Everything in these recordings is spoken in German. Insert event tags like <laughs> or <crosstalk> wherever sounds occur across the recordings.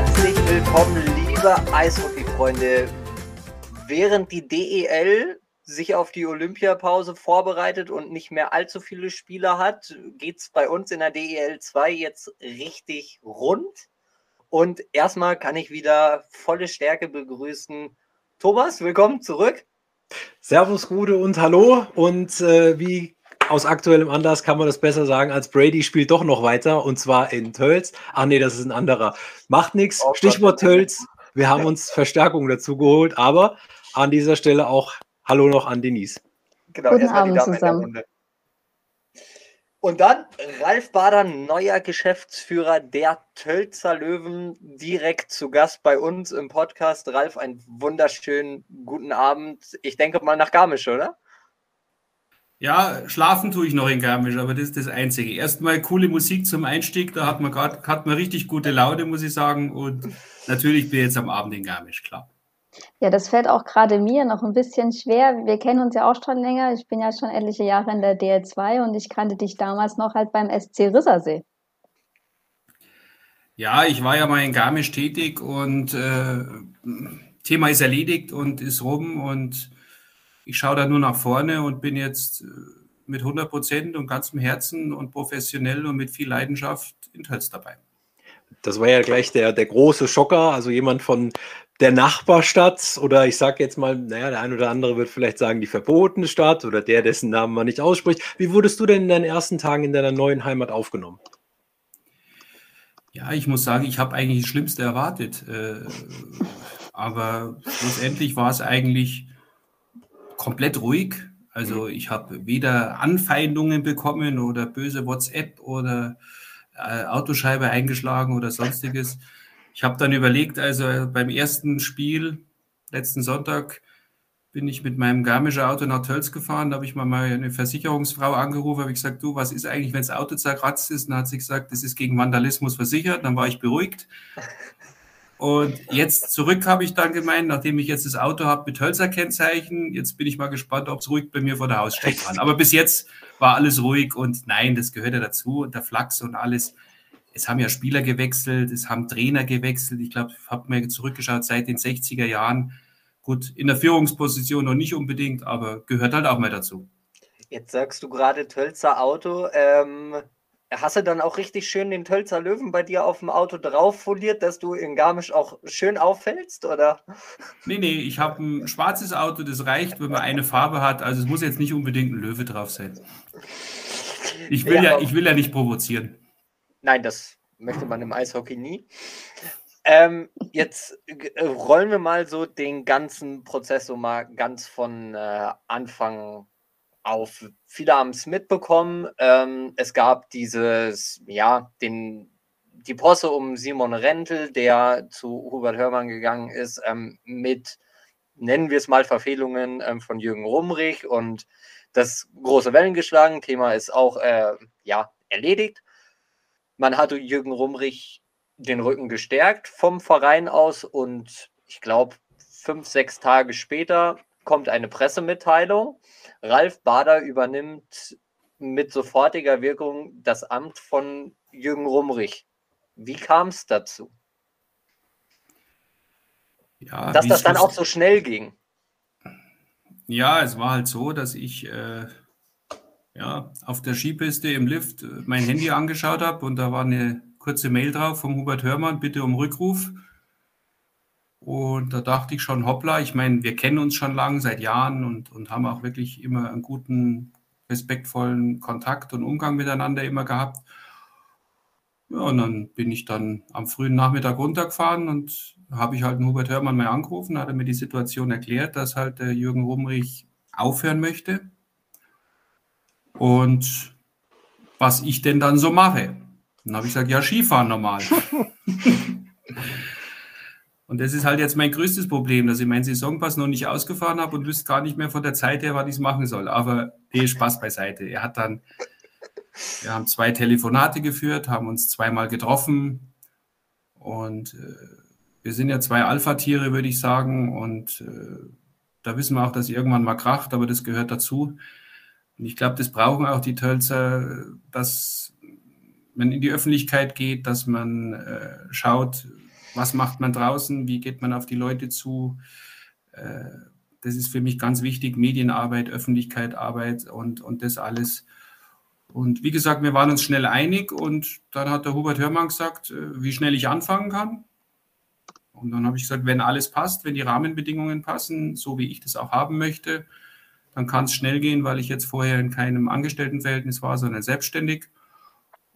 Herzlich willkommen, liebe Eishockey-Freunde. Während die DEL sich auf die Olympiapause vorbereitet und nicht mehr allzu viele Spieler hat, geht es bei uns in der DEL 2 jetzt richtig rund. Und erstmal kann ich wieder volle Stärke begrüßen. Thomas, willkommen zurück. Servus, Gude und Hallo. Und äh, wie aus aktuellem Anlass kann man das besser sagen, als Brady spielt doch noch weiter und zwar in Tölz. Ach nee, das ist ein anderer. Macht nichts. Oh, Stichwort Tölz. Wir haben uns Verstärkung dazu geholt, aber an dieser Stelle auch Hallo noch an Denise. Genau, Guten Abend zusammen. Und dann Ralf Bader, neuer Geschäftsführer der Tölzer Löwen, direkt zu Gast bei uns im Podcast. Ralf, einen wunderschönen guten Abend. Ich denke mal nach Garmisch, oder? Ja, schlafen tue ich noch in Garmisch, aber das ist das Einzige. Erstmal coole Musik zum Einstieg, da hat man gerade hat man richtig gute Laune, muss ich sagen. Und natürlich bin ich jetzt am Abend in Garmisch, klar. Ja, das fällt auch gerade mir noch ein bisschen schwer. Wir kennen uns ja auch schon länger. Ich bin ja schon etliche Jahre in der DL2 und ich kannte dich damals noch halt beim SC Rissersee. Ja, ich war ja mal in Garmisch tätig und äh, Thema ist erledigt und ist rum und ich schaue da nur nach vorne und bin jetzt äh, mit 100 Prozent und ganzem Herzen und professionell und mit viel Leidenschaft in Tölz dabei. Das war ja gleich der, der große Schocker, also jemand von der Nachbarstadt oder ich sage jetzt mal, naja, der ein oder andere wird vielleicht sagen, die verbotene Stadt oder der, dessen Namen man nicht ausspricht. Wie wurdest du denn in deinen ersten Tagen in deiner neuen Heimat aufgenommen? Ja, ich muss sagen, ich habe eigentlich das Schlimmste erwartet. Äh, aber schlussendlich war es eigentlich komplett ruhig. Also mhm. ich habe weder Anfeindungen bekommen oder böse WhatsApp oder äh, Autoscheibe eingeschlagen oder sonstiges. Ich habe dann überlegt, also beim ersten Spiel letzten Sonntag bin ich mit meinem Garmischer Auto nach Tölz gefahren. Da habe ich mal eine Versicherungsfrau angerufen, habe ich gesagt, du, was ist eigentlich, wenn das Auto zerkratzt ist? Und dann hat sie gesagt, das ist gegen Vandalismus versichert. Dann war ich beruhigt. <laughs> Und jetzt zurück habe ich dann gemeint, nachdem ich jetzt das Auto habe mit Hölzer-Kennzeichen, jetzt bin ich mal gespannt, ob es ruhig bei mir vor der Haustür kann. Aber bis jetzt war alles ruhig und nein, das gehört ja dazu und der Flachs und alles. Es haben ja Spieler gewechselt, es haben Trainer gewechselt. Ich glaube, ich habe mir zurückgeschaut seit den 60er Jahren. Gut, in der Führungsposition noch nicht unbedingt, aber gehört halt auch mal dazu. Jetzt sagst du gerade Tölzer Auto. Ähm, Hast du dann auch richtig schön den Tölzer Löwen bei dir auf dem Auto drauf foliert, dass du in Garmisch auch schön auffällst, oder? Nee, nee, ich habe ein schwarzes Auto, das reicht, wenn man eine Farbe hat. Also es muss jetzt nicht unbedingt ein Löwe drauf sein. Ich will ja, ja ich will ja nicht provozieren. Nein, das möchte man im Eishockey nie. Ähm, jetzt äh, rollen wir mal so den ganzen Prozess so mal ganz von äh, Anfang auf. Viele haben es mitbekommen. Ähm, es gab dieses, ja, den, die Posse um Simon Rentel, der zu Hubert Hörmann gegangen ist, ähm, mit, nennen wir es mal, Verfehlungen ähm, von Jürgen Rumrich und das große Wellen geschlagen. Thema ist auch, äh, ja, erledigt. Man hatte Jürgen Rumrich den Rücken gestärkt vom Verein aus und ich glaube, fünf, sechs Tage später kommt eine Pressemitteilung. Ralf Bader übernimmt mit sofortiger Wirkung das Amt von Jürgen Rumrich. Wie kam es dazu? Ja, dass das dann auch so schnell ging. Ja, es war halt so, dass ich äh, ja, auf der Skipiste im Lift mein Handy angeschaut habe und da war eine kurze Mail drauf vom Hubert Hörmann, bitte um Rückruf. Und da dachte ich schon, hoppla, ich meine, wir kennen uns schon lange, seit Jahren und, und haben auch wirklich immer einen guten, respektvollen Kontakt und Umgang miteinander immer gehabt. Ja, und dann bin ich dann am frühen Nachmittag runtergefahren und habe ich halt einen Hubert Hörmann mal angerufen, hat er mir die Situation erklärt, dass halt der Jürgen Rumrich aufhören möchte. Und was ich denn dann so mache. Dann habe ich gesagt, ja, Skifahren normal. <laughs> Und das ist halt jetzt mein größtes Problem, dass ich meinen Saisonpass noch nicht ausgefahren habe und wüsste gar nicht mehr von der Zeit her, was ich machen soll. Aber eh Spaß beiseite. Er hat dann, wir haben zwei Telefonate geführt, haben uns zweimal getroffen und äh, wir sind ja zwei Alpha-Tiere, würde ich sagen. Und äh, da wissen wir auch, dass irgendwann mal kracht, aber das gehört dazu. Und ich glaube, das brauchen auch die Tölzer, dass man in die Öffentlichkeit geht, dass man äh, schaut, was macht man draußen, wie geht man auf die Leute zu. Äh, das ist für mich ganz wichtig, Medienarbeit, Öffentlichkeitsarbeit und, und das alles. Und wie gesagt, wir waren uns schnell einig und dann hat der Hubert Hörmann gesagt, äh, wie schnell ich anfangen kann. Und dann habe ich gesagt, wenn alles passt, wenn die Rahmenbedingungen passen, so wie ich das auch haben möchte, dann kann es schnell gehen, weil ich jetzt vorher in keinem Angestelltenverhältnis war, sondern selbstständig.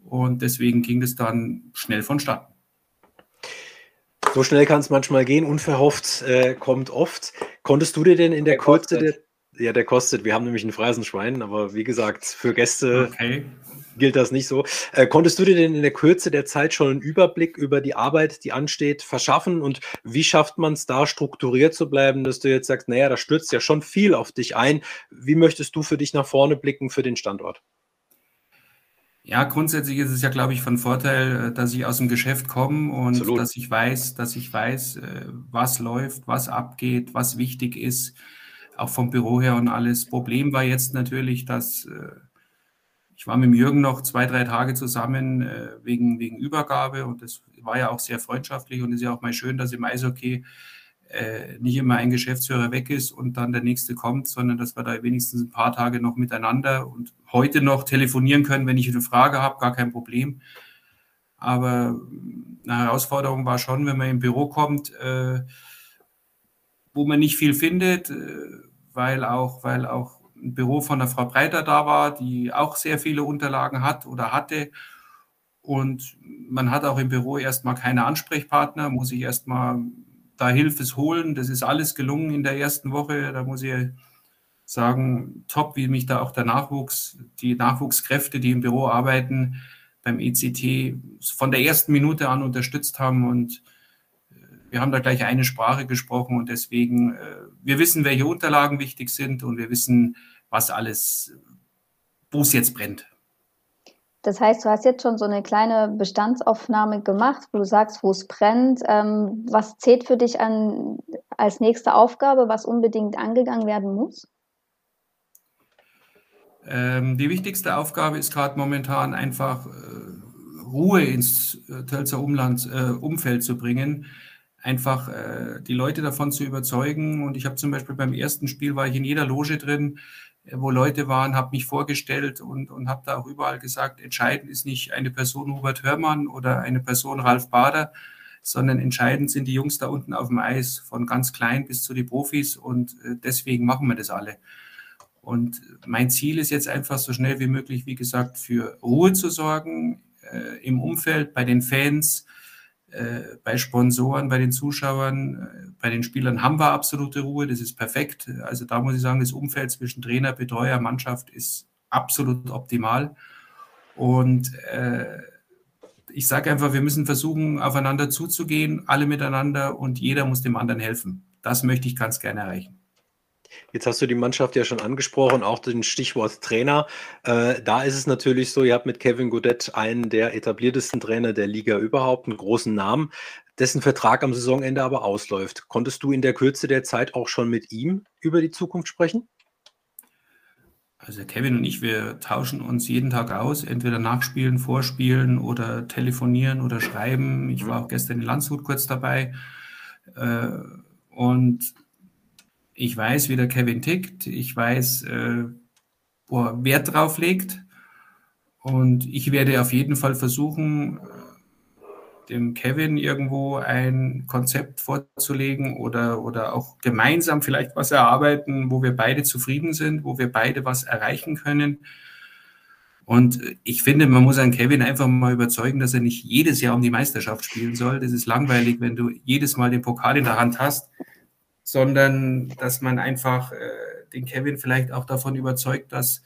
Und deswegen ging es dann schnell vonstatten. So schnell kann es manchmal gehen, unverhofft äh, kommt oft. Konntest du dir denn in der, der Kurze der, ja, der kostet. Wir haben nämlich ein Phrasenschwein, aber wie gesagt, für Gäste okay. gilt das nicht so. Äh, konntest du dir denn in der Kürze der Zeit schon einen Überblick über die Arbeit, die ansteht, verschaffen? Und wie schafft man es da strukturiert zu bleiben, dass du jetzt sagst, naja, da stürzt ja schon viel auf dich ein. Wie möchtest du für dich nach vorne blicken für den Standort? Ja, grundsätzlich ist es ja, glaube ich, von Vorteil, äh, dass ich aus dem Geschäft komme und Absolut. dass ich weiß, dass ich weiß, äh, was läuft, was abgeht, was wichtig ist auch vom Büro her und alles. Problem war jetzt natürlich, dass äh, ich war mit Jürgen noch zwei, drei Tage zusammen wegen, wegen Übergabe und das war ja auch sehr freundschaftlich und es ist ja auch mal schön, dass im Eishockey äh, nicht immer ein Geschäftsführer weg ist und dann der nächste kommt, sondern dass wir da wenigstens ein paar Tage noch miteinander und heute noch telefonieren können, wenn ich eine Frage habe, gar kein Problem. Aber eine Herausforderung war schon, wenn man im Büro kommt, äh, wo man nicht viel findet, äh, weil auch, weil auch ein Büro von der Frau Breiter da war, die auch sehr viele Unterlagen hat oder hatte. Und man hat auch im Büro erstmal keine Ansprechpartner, muss ich erstmal da Hilfe holen. Das ist alles gelungen in der ersten Woche. Da muss ich sagen, top, wie mich da auch der Nachwuchs, die Nachwuchskräfte, die im Büro arbeiten, beim ECT von der ersten Minute an unterstützt haben und wir haben da gleich eine Sprache gesprochen und deswegen, äh, wir wissen, welche Unterlagen wichtig sind und wir wissen, was alles, wo es jetzt brennt. Das heißt, du hast jetzt schon so eine kleine Bestandsaufnahme gemacht, wo du sagst, wo es brennt. Ähm, was zählt für dich an, als nächste Aufgabe, was unbedingt angegangen werden muss? Ähm, die wichtigste Aufgabe ist gerade momentan einfach äh, Ruhe ins äh, Tölzer Umland, äh, Umfeld zu bringen einfach äh, die Leute davon zu überzeugen. Und ich habe zum Beispiel beim ersten Spiel war ich in jeder Loge drin, wo Leute waren, habe mich vorgestellt und, und habe da auch überall gesagt, entscheidend ist nicht eine Person Hubert Hörmann oder eine Person Ralf Bader, sondern entscheidend sind die Jungs da unten auf dem Eis, von ganz klein bis zu den Profis und äh, deswegen machen wir das alle. Und mein Ziel ist jetzt einfach so schnell wie möglich, wie gesagt, für Ruhe zu sorgen äh, im Umfeld, bei den Fans, äh, bei Sponsoren, bei den Zuschauern, äh, bei den Spielern haben wir absolute Ruhe. Das ist perfekt. Also da muss ich sagen, das Umfeld zwischen Trainer, Betreuer, Mannschaft ist absolut optimal. Und äh, ich sage einfach, wir müssen versuchen, aufeinander zuzugehen, alle miteinander und jeder muss dem anderen helfen. Das möchte ich ganz gerne erreichen. Jetzt hast du die Mannschaft ja schon angesprochen, auch den Stichwort Trainer. Äh, da ist es natürlich so, ihr habt mit Kevin Godet einen der etabliertesten Trainer der Liga überhaupt, einen großen Namen, dessen Vertrag am Saisonende aber ausläuft. Konntest du in der Kürze der Zeit auch schon mit ihm über die Zukunft sprechen? Also Kevin und ich, wir tauschen uns jeden Tag aus, entweder nachspielen, vorspielen oder telefonieren oder schreiben. Ich war auch gestern in Landshut kurz dabei. Äh, und ich weiß, wie der Kevin tickt. Ich weiß, äh, wo er Wert drauf legt. Und ich werde auf jeden Fall versuchen, dem Kevin irgendwo ein Konzept vorzulegen oder, oder auch gemeinsam vielleicht was erarbeiten, wo wir beide zufrieden sind, wo wir beide was erreichen können. Und ich finde, man muss einen Kevin einfach mal überzeugen, dass er nicht jedes Jahr um die Meisterschaft spielen soll. Das ist langweilig, wenn du jedes Mal den Pokal in der Hand hast sondern dass man einfach äh, den Kevin vielleicht auch davon überzeugt, dass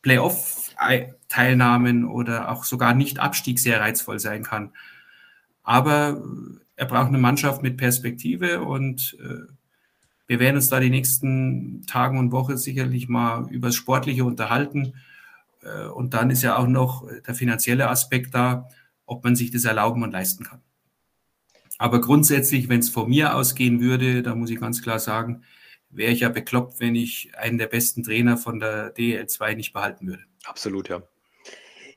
Playoff-Teilnahmen oder auch sogar nicht Abstieg sehr reizvoll sein kann. Aber er braucht eine Mannschaft mit Perspektive und äh, wir werden uns da die nächsten Tagen und Wochen sicherlich mal über das Sportliche unterhalten. Äh, und dann ist ja auch noch der finanzielle Aspekt da, ob man sich das erlauben und leisten kann. Aber grundsätzlich, wenn es von mir ausgehen würde, da muss ich ganz klar sagen, wäre ich ja bekloppt, wenn ich einen der besten Trainer von der DL2 nicht behalten würde. Absolut, ja.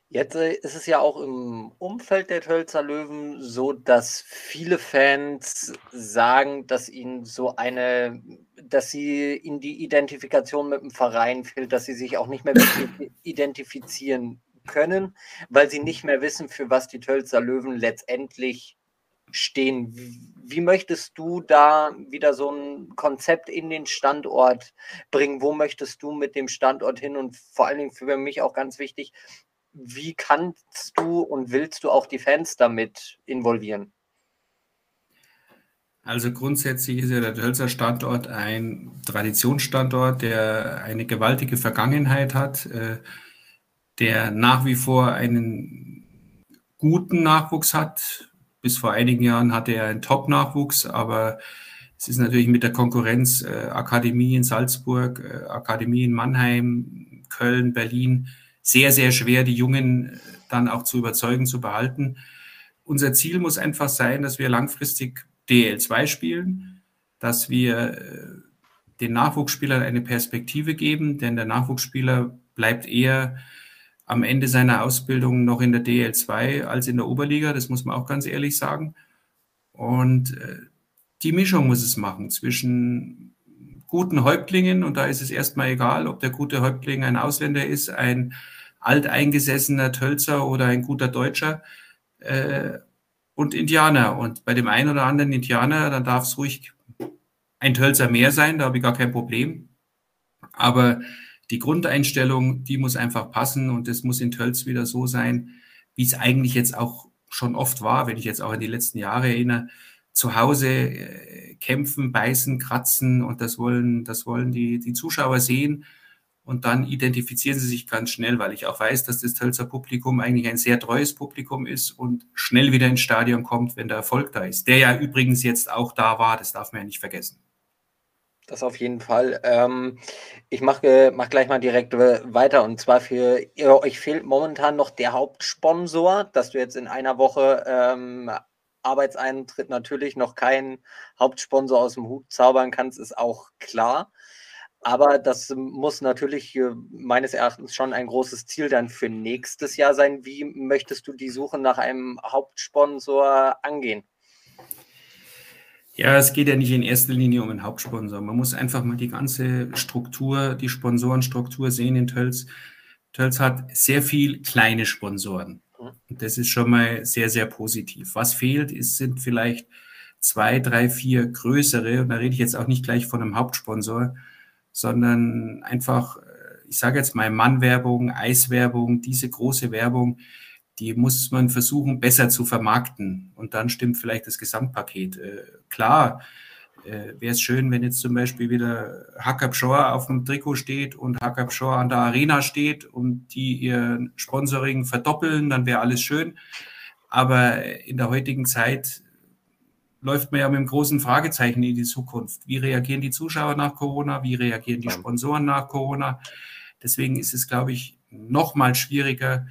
Jetzt äh, ist es ja auch im Umfeld der Tölzer Löwen so, dass viele Fans sagen, dass ihnen so eine, dass sie in die Identifikation mit dem Verein fehlt, dass sie sich auch nicht mehr <laughs> identifizieren können, weil sie nicht mehr wissen, für was die Tölzer Löwen letztendlich stehen. Wie möchtest du da wieder so ein Konzept in den Standort bringen? Wo möchtest du mit dem Standort hin? Und vor allen Dingen für mich auch ganz wichtig, wie kannst du und willst du auch die Fans damit involvieren? Also grundsätzlich ist ja der Tölzer Standort ein Traditionsstandort, der eine gewaltige Vergangenheit hat, äh, der nach wie vor einen guten Nachwuchs hat. Bis vor einigen Jahren hatte er einen Top-Nachwuchs, aber es ist natürlich mit der Konkurrenz äh, Akademie in Salzburg, äh, Akademie in Mannheim, Köln, Berlin sehr, sehr schwer, die Jungen äh, dann auch zu überzeugen, zu behalten. Unser Ziel muss einfach sein, dass wir langfristig DL2 spielen, dass wir äh, den Nachwuchsspielern eine Perspektive geben, denn der Nachwuchsspieler bleibt eher am Ende seiner Ausbildung noch in der DL2 als in der Oberliga, das muss man auch ganz ehrlich sagen. Und äh, die Mischung muss es machen zwischen guten Häuptlingen, und da ist es erstmal egal, ob der gute Häuptling ein Ausländer ist, ein alteingesessener Tölzer oder ein guter Deutscher äh, und Indianer. Und bei dem einen oder anderen Indianer, dann darf es ruhig ein Tölzer mehr sein, da habe ich gar kein Problem. Aber die Grundeinstellung, die muss einfach passen und es muss in Tölz wieder so sein, wie es eigentlich jetzt auch schon oft war, wenn ich jetzt auch an die letzten Jahre erinnere, zu Hause äh, kämpfen, beißen, kratzen und das wollen, das wollen die, die Zuschauer sehen. Und dann identifizieren sie sich ganz schnell, weil ich auch weiß, dass das Tölzer Publikum eigentlich ein sehr treues Publikum ist und schnell wieder ins Stadion kommt, wenn der Erfolg da ist. Der ja übrigens jetzt auch da war, das darf man ja nicht vergessen. Das auf jeden Fall. Ähm, ich mache mach gleich mal direkt weiter. Und zwar für euch fehlt momentan noch der Hauptsponsor, dass du jetzt in einer Woche ähm, Arbeitseintritt natürlich noch keinen Hauptsponsor aus dem Hut zaubern kannst, ist auch klar. Aber das muss natürlich meines Erachtens schon ein großes Ziel dann für nächstes Jahr sein. Wie möchtest du die Suche nach einem Hauptsponsor angehen? Ja, es geht ja nicht in erster Linie um einen Hauptsponsor. Man muss einfach mal die ganze Struktur, die Sponsorenstruktur sehen in Tölz. Tölz hat sehr viel kleine Sponsoren. Mhm. Und das ist schon mal sehr, sehr positiv. Was fehlt, ist, sind vielleicht zwei, drei, vier größere. Und da rede ich jetzt auch nicht gleich von einem Hauptsponsor, sondern einfach, äh, ich sage jetzt mal Mannwerbung, Eiswerbung, diese große Werbung, die muss man versuchen besser zu vermarkten und dann stimmt vielleicht das Gesamtpaket. Äh, klar, äh, wäre es schön, wenn jetzt zum Beispiel wieder Hackab Shore auf dem Trikot steht und Hackab Shore an der Arena steht und die ihr Sponsoring verdoppeln, dann wäre alles schön. Aber in der heutigen Zeit läuft man ja mit einem großen Fragezeichen in die Zukunft. Wie reagieren die Zuschauer nach Corona? Wie reagieren die Sponsoren nach Corona? Deswegen ist es, glaube ich, noch mal schwieriger,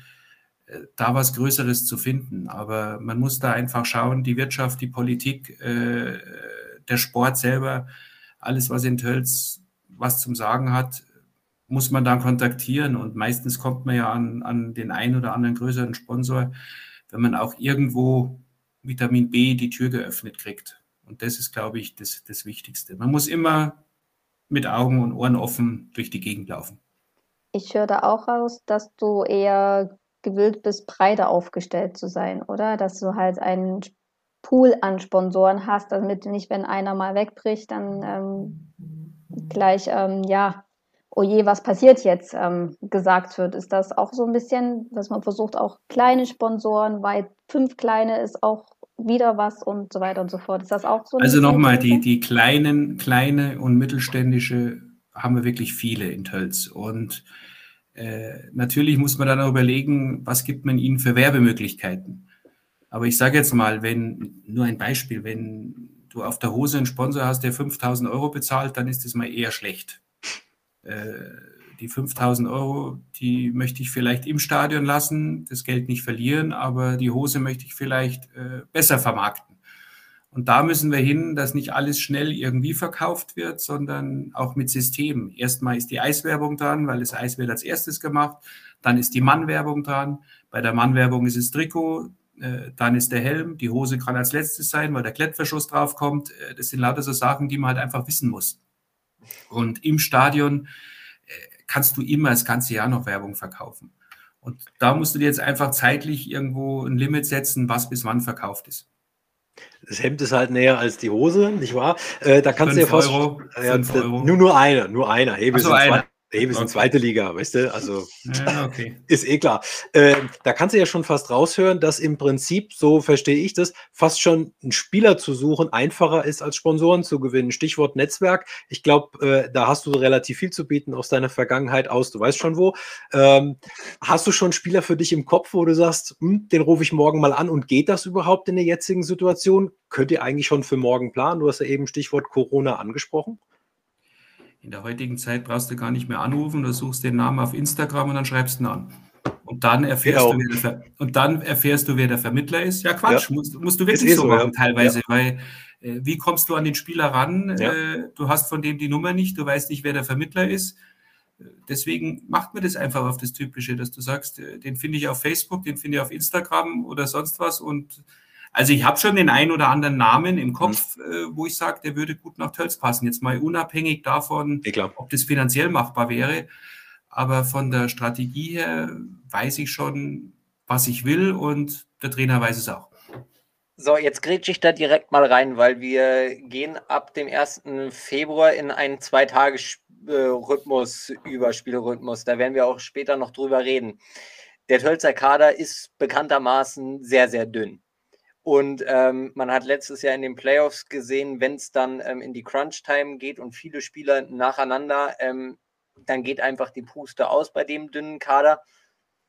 da was Größeres zu finden. Aber man muss da einfach schauen, die Wirtschaft, die Politik, äh, der Sport selber, alles, was in Tölz was zum Sagen hat, muss man dann kontaktieren. Und meistens kommt man ja an, an den einen oder anderen größeren Sponsor, wenn man auch irgendwo Vitamin B die Tür geöffnet kriegt. Und das ist, glaube ich, das, das Wichtigste. Man muss immer mit Augen und Ohren offen durch die Gegend laufen. Ich höre da auch raus, dass du eher gewillt bist, breiter aufgestellt zu sein, oder? Dass du halt einen Pool an Sponsoren hast, damit nicht, wenn einer mal wegbricht, dann ähm, gleich, ähm, ja, oh je, was passiert jetzt, ähm, gesagt wird. Ist das auch so ein bisschen, dass man versucht, auch kleine Sponsoren, weil fünf kleine ist auch wieder was und so weiter und so fort. Ist das auch so? Also nochmal, die, die kleinen, kleine und mittelständische haben wir wirklich viele in Tölz. Und äh, natürlich muss man dann auch überlegen, was gibt man ihnen für Werbemöglichkeiten. Aber ich sage jetzt mal, wenn, nur ein Beispiel, wenn du auf der Hose einen Sponsor hast, der 5000 Euro bezahlt, dann ist das mal eher schlecht. Äh, die 5000 Euro, die möchte ich vielleicht im Stadion lassen, das Geld nicht verlieren, aber die Hose möchte ich vielleicht äh, besser vermarkten. Und da müssen wir hin, dass nicht alles schnell irgendwie verkauft wird, sondern auch mit Systemen. Erstmal ist die Eiswerbung dran, weil das Eis wird als erstes gemacht. dann ist die Mannwerbung dran. Bei der Mannwerbung ist es Trikot, äh, dann ist der Helm, die Hose kann als letztes sein, weil der Klettverschluss draufkommt. Äh, das sind lauter so Sachen, die man halt einfach wissen muss. Und im Stadion äh, kannst du immer das ganze Jahr noch Werbung verkaufen. Und da musst du dir jetzt einfach zeitlich irgendwo ein Limit setzen, was bis wann verkauft ist. Das Hemd ist halt näher als die Hose, nicht wahr? Äh, da kannst du ja fast. Euro, ja, nur, nur einer, nur einer. Hey, wir so, sind Hey, wir sind Okay. zweite Liga, weißt du? Also Ja, okay. <laughs> ist eh klar. Äh, da kannst du ja schon fast raushören, dass im Prinzip, so verstehe ich das, fast schon einen Spieler zu suchen einfacher ist, als Sponsoren zu gewinnen. Stichwort Netzwerk. Ich glaube, äh, da hast du relativ viel zu bieten aus deiner Vergangenheit aus. Du weißt schon wo. Ähm, hast du schon Spieler für dich im Kopf, wo du sagst, hm, den rufe ich morgen mal an und geht das überhaupt in der jetzigen Situation? Könnt ihr eigentlich schon für morgen planen? Du hast ja eben Stichwort Corona angesprochen. In der heutigen Zeit brauchst du gar nicht mehr anrufen, du suchst den Namen auf Instagram und dann schreibst du ihn an. Und dann erfährst, Genau. du, wer der und dann erfährst du, wer der Vermittler ist. Ja, Quatsch, Musst, musst du wirklich eh so machen ja. teilweise, weil äh, wie kommst du an den Spieler ran? Ja. Äh, du hast von dem die Nummer nicht, du weißt nicht, wer der Vermittler ist. Deswegen macht man das einfach auf das Typische, dass du sagst, äh, den finde ich auf Facebook, den finde ich auf Instagram oder sonst was. Und also ich habe schon den einen oder anderen Namen im Kopf, äh, wo ich sage, der würde gut nach Tölz passen. Jetzt mal unabhängig davon, ob das finanziell machbar wäre. Aber von der Strategie her weiß ich schon, was ich will und der Trainer weiß es auch. So, jetzt grätsche ich da direkt mal rein, weil wir gehen ab dem 1. Februar in einen Zwei-Tage-Rhythmus, Überspielrhythmus. Da werden wir auch später noch drüber reden. Der Tölzer Kader ist bekanntermaßen sehr, sehr dünn. Und ähm, man hat letztes Jahr in den Playoffs gesehen, wenn es dann ähm, in die Crunch-Time geht und viele Spieler nacheinander, ähm, dann geht einfach die Puste aus bei dem dünnen Kader.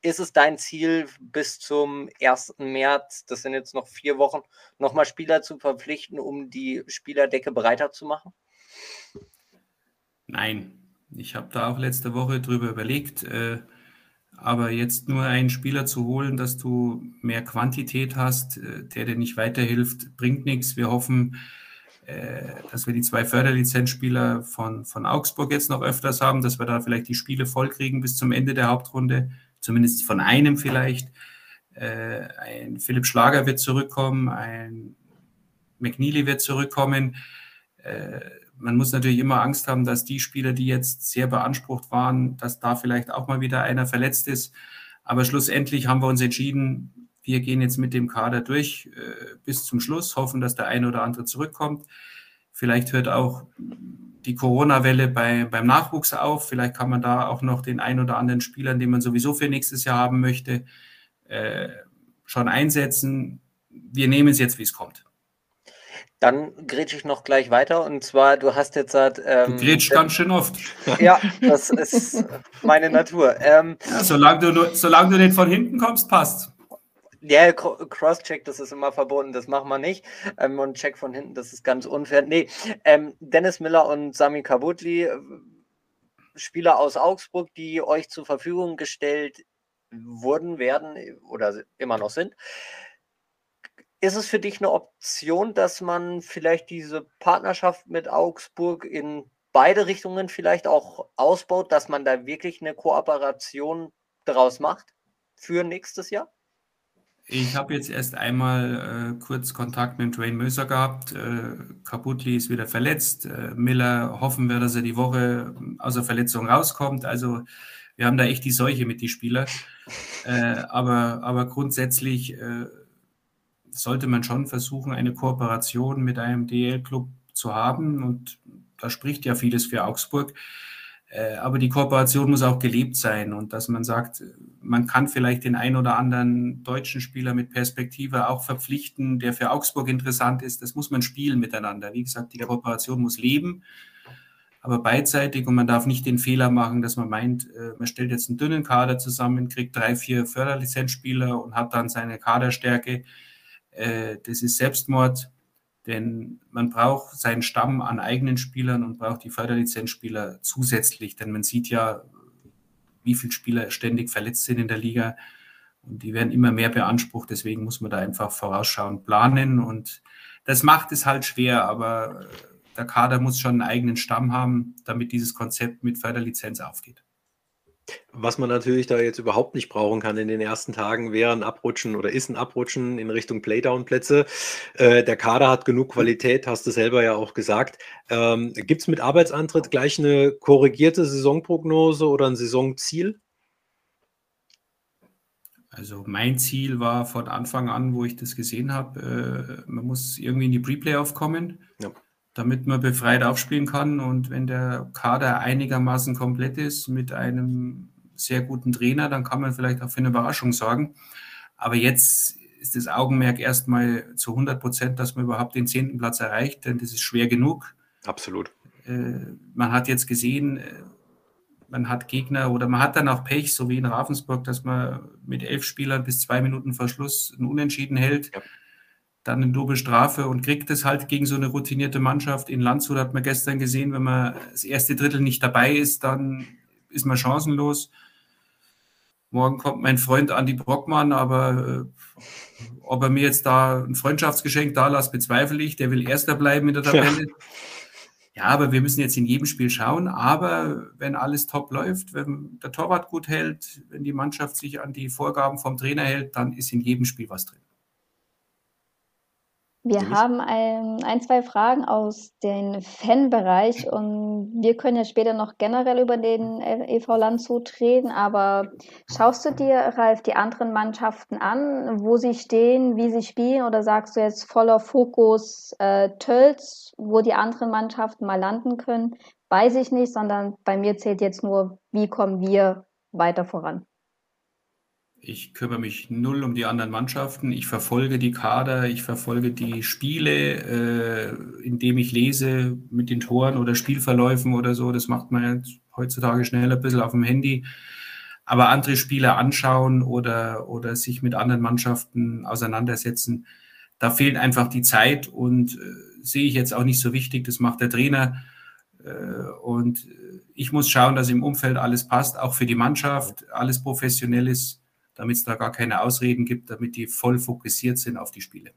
Ist es dein Ziel, bis zum 1. März, das sind jetzt noch vier Wochen, nochmal Spieler zu verpflichten, um die Spielerdecke breiter zu machen? Nein, ich habe da auch letzte Woche drüber überlegt, äh, aber jetzt nur einen Spieler zu holen, dass du mehr Quantität hast, äh, der dir nicht weiterhilft, bringt nichts. Wir hoffen, äh, dass wir die zwei Förderlizenzspieler von, von Augsburg jetzt noch öfters haben, dass wir da vielleicht die Spiele vollkriegen bis zum Ende der Hauptrunde, zumindest von einem vielleicht. Äh, ein Philipp Schlager wird zurückkommen, ein McNeely wird zurückkommen. Man muss natürlich immer Angst haben, dass die Spieler, die jetzt sehr beansprucht waren, dass da vielleicht auch mal wieder einer verletzt ist. Aber schlussendlich haben wir uns entschieden, wir gehen jetzt mit dem Kader durch äh, bis zum Schluss, hoffen, dass der eine oder andere zurückkommt. Vielleicht hört auch die Corona-Welle bei, beim Nachwuchs auf. Vielleicht kann man da auch noch den ein oder anderen Spieler, den man sowieso für nächstes Jahr haben möchte, äh, schon einsetzen. Wir nehmen es jetzt, wie es kommt. Dann grätsche ich noch gleich weiter. Und zwar, du hast jetzt halt. Ähm, Du grätschst ganz schön oft. Ja, <laughs> das ist meine Natur. Ähm, Ja, solange, du, nur- solange du nicht von hinten kommst, passt. Cro- Cross-Check, das ist immer verboten, das machen wir nicht. Ähm, und Check von hinten, das ist ganz unfair. Nee, ähm, Dennis Miller und Sami Kabutli, äh, Spieler aus Augsburg, die euch zur Verfügung gestellt wurden, werden oder immer noch sind. Ist es für dich eine Option, dass man vielleicht diese Partnerschaft mit Augsburg in beide Richtungen vielleicht auch ausbaut, dass man da wirklich eine Kooperation daraus macht für nächstes Jahr? Ich habe jetzt erst einmal äh, kurz Kontakt mit Dwayne Möser gehabt. Äh, Kaputli ist wieder verletzt. Äh, Miller hoffen wir, dass er die Woche aus der Verletzung rauskommt. Also wir haben da echt die Seuche mit die Spieler. Äh, aber, aber grundsätzlich äh, sollte man schon versuchen, eine Kooperation mit einem DL-Club zu haben. Und da spricht ja vieles für Augsburg. Äh, aber die Kooperation muss auch gelebt sein und dass man sagt, man kann vielleicht den ein oder anderen deutschen Spieler mit Perspektive auch verpflichten, der für Augsburg interessant ist. Das muss man spielen miteinander. Wie gesagt, die Kooperation muss leben, aber beidseitig und man darf nicht den Fehler machen, dass man meint, äh, man stellt jetzt einen dünnen Kader zusammen, kriegt drei, vier Förderlizenzspieler und hat dann seine Kaderstärke. Äh, Das ist Selbstmord. Denn man braucht seinen Stamm an eigenen Spielern und braucht die Förderlizenzspieler zusätzlich. Denn man sieht ja, wie viele Spieler ständig verletzt sind in der Liga. Und die werden immer mehr beansprucht. Deswegen muss man da einfach vorausschauend planen. Und das macht es halt schwer. Aber äh, der Kader muss schon einen eigenen Stamm haben, damit dieses Konzept mit Förderlizenz aufgeht. Was man natürlich da jetzt überhaupt nicht brauchen kann in den ersten Tagen, wäre ein Abrutschen oder ist ein Abrutschen in Richtung Playdown-Plätze. Äh, der Kader hat genug Qualität, hast du selber ja auch gesagt. Ähm, Gibt es mit Arbeitsantritt gleich eine korrigierte Saisonprognose oder ein Saisonziel? Also mein Ziel war von Anfang an, wo ich das gesehen habe, äh, man muss irgendwie in die Pre-Playoff kommen. Ja damit man befreit aufspielen kann. Und wenn der Kader einigermaßen komplett ist mit einem sehr guten Trainer, dann kann man vielleicht auch für eine Überraschung sorgen. Aber jetzt ist das Augenmerk erstmal zu 100 Prozent, dass man überhaupt den zehnten Platz erreicht, denn das ist schwer genug. Absolut. Äh, man hat jetzt gesehen, äh, man hat Gegner oder man hat dann auch Pech, so wie in Ravensburg, dass man mit elf Spielern bis zwei Minuten Verschluss einen Unentschieden hält. Ja dann eine dobe Strafe und kriegt es halt gegen so eine routinierte Mannschaft. In Landshut hat man gestern gesehen, wenn man das erste Drittel nicht dabei ist, dann ist man chancenlos. Morgen kommt mein Freund Andi Brockmann, aber äh, ob er mir jetzt da ein Freundschaftsgeschenk da lässt, bezweifle ich. Der will Erster bleiben in der Tabelle. Ja. ja, aber wir müssen jetzt in jedem Spiel schauen. Aber wenn alles top läuft, wenn der Torwart gut hält, wenn die Mannschaft sich an die Vorgaben vom Trainer hält, dann ist in jedem Spiel was drin. Wir haben ein, ein, zwei Fragen aus dem Fanbereich und wir können ja später noch generell über den EV Landshut reden, aber schaust du dir, Ralf, die anderen Mannschaften an, wo sie stehen, wie sie spielen oder sagst du jetzt voller Fokus äh, Tölz, wo die anderen Mannschaften mal landen können? Weiß ich nicht, sondern bei mir zählt jetzt nur, wie kommen wir weiter voran? Ich kümmere mich null um die anderen Mannschaften. Ich verfolge die Kader, ich verfolge die Spiele, äh, indem ich lese mit den Toren oder Spielverläufen oder so. Das macht man jetzt heutzutage schnell ein bisschen auf dem Handy. Aber andere Spiele anschauen oder, oder sich mit anderen Mannschaften auseinandersetzen, da fehlt einfach die Zeit und äh, sehe ich jetzt auch nicht so wichtig. Das macht der Trainer. Äh, und ich muss schauen, dass im Umfeld alles passt, auch für die Mannschaft, alles professionell ist damit es da gar keine Ausreden gibt, damit die voll fokussiert sind auf die Spiele.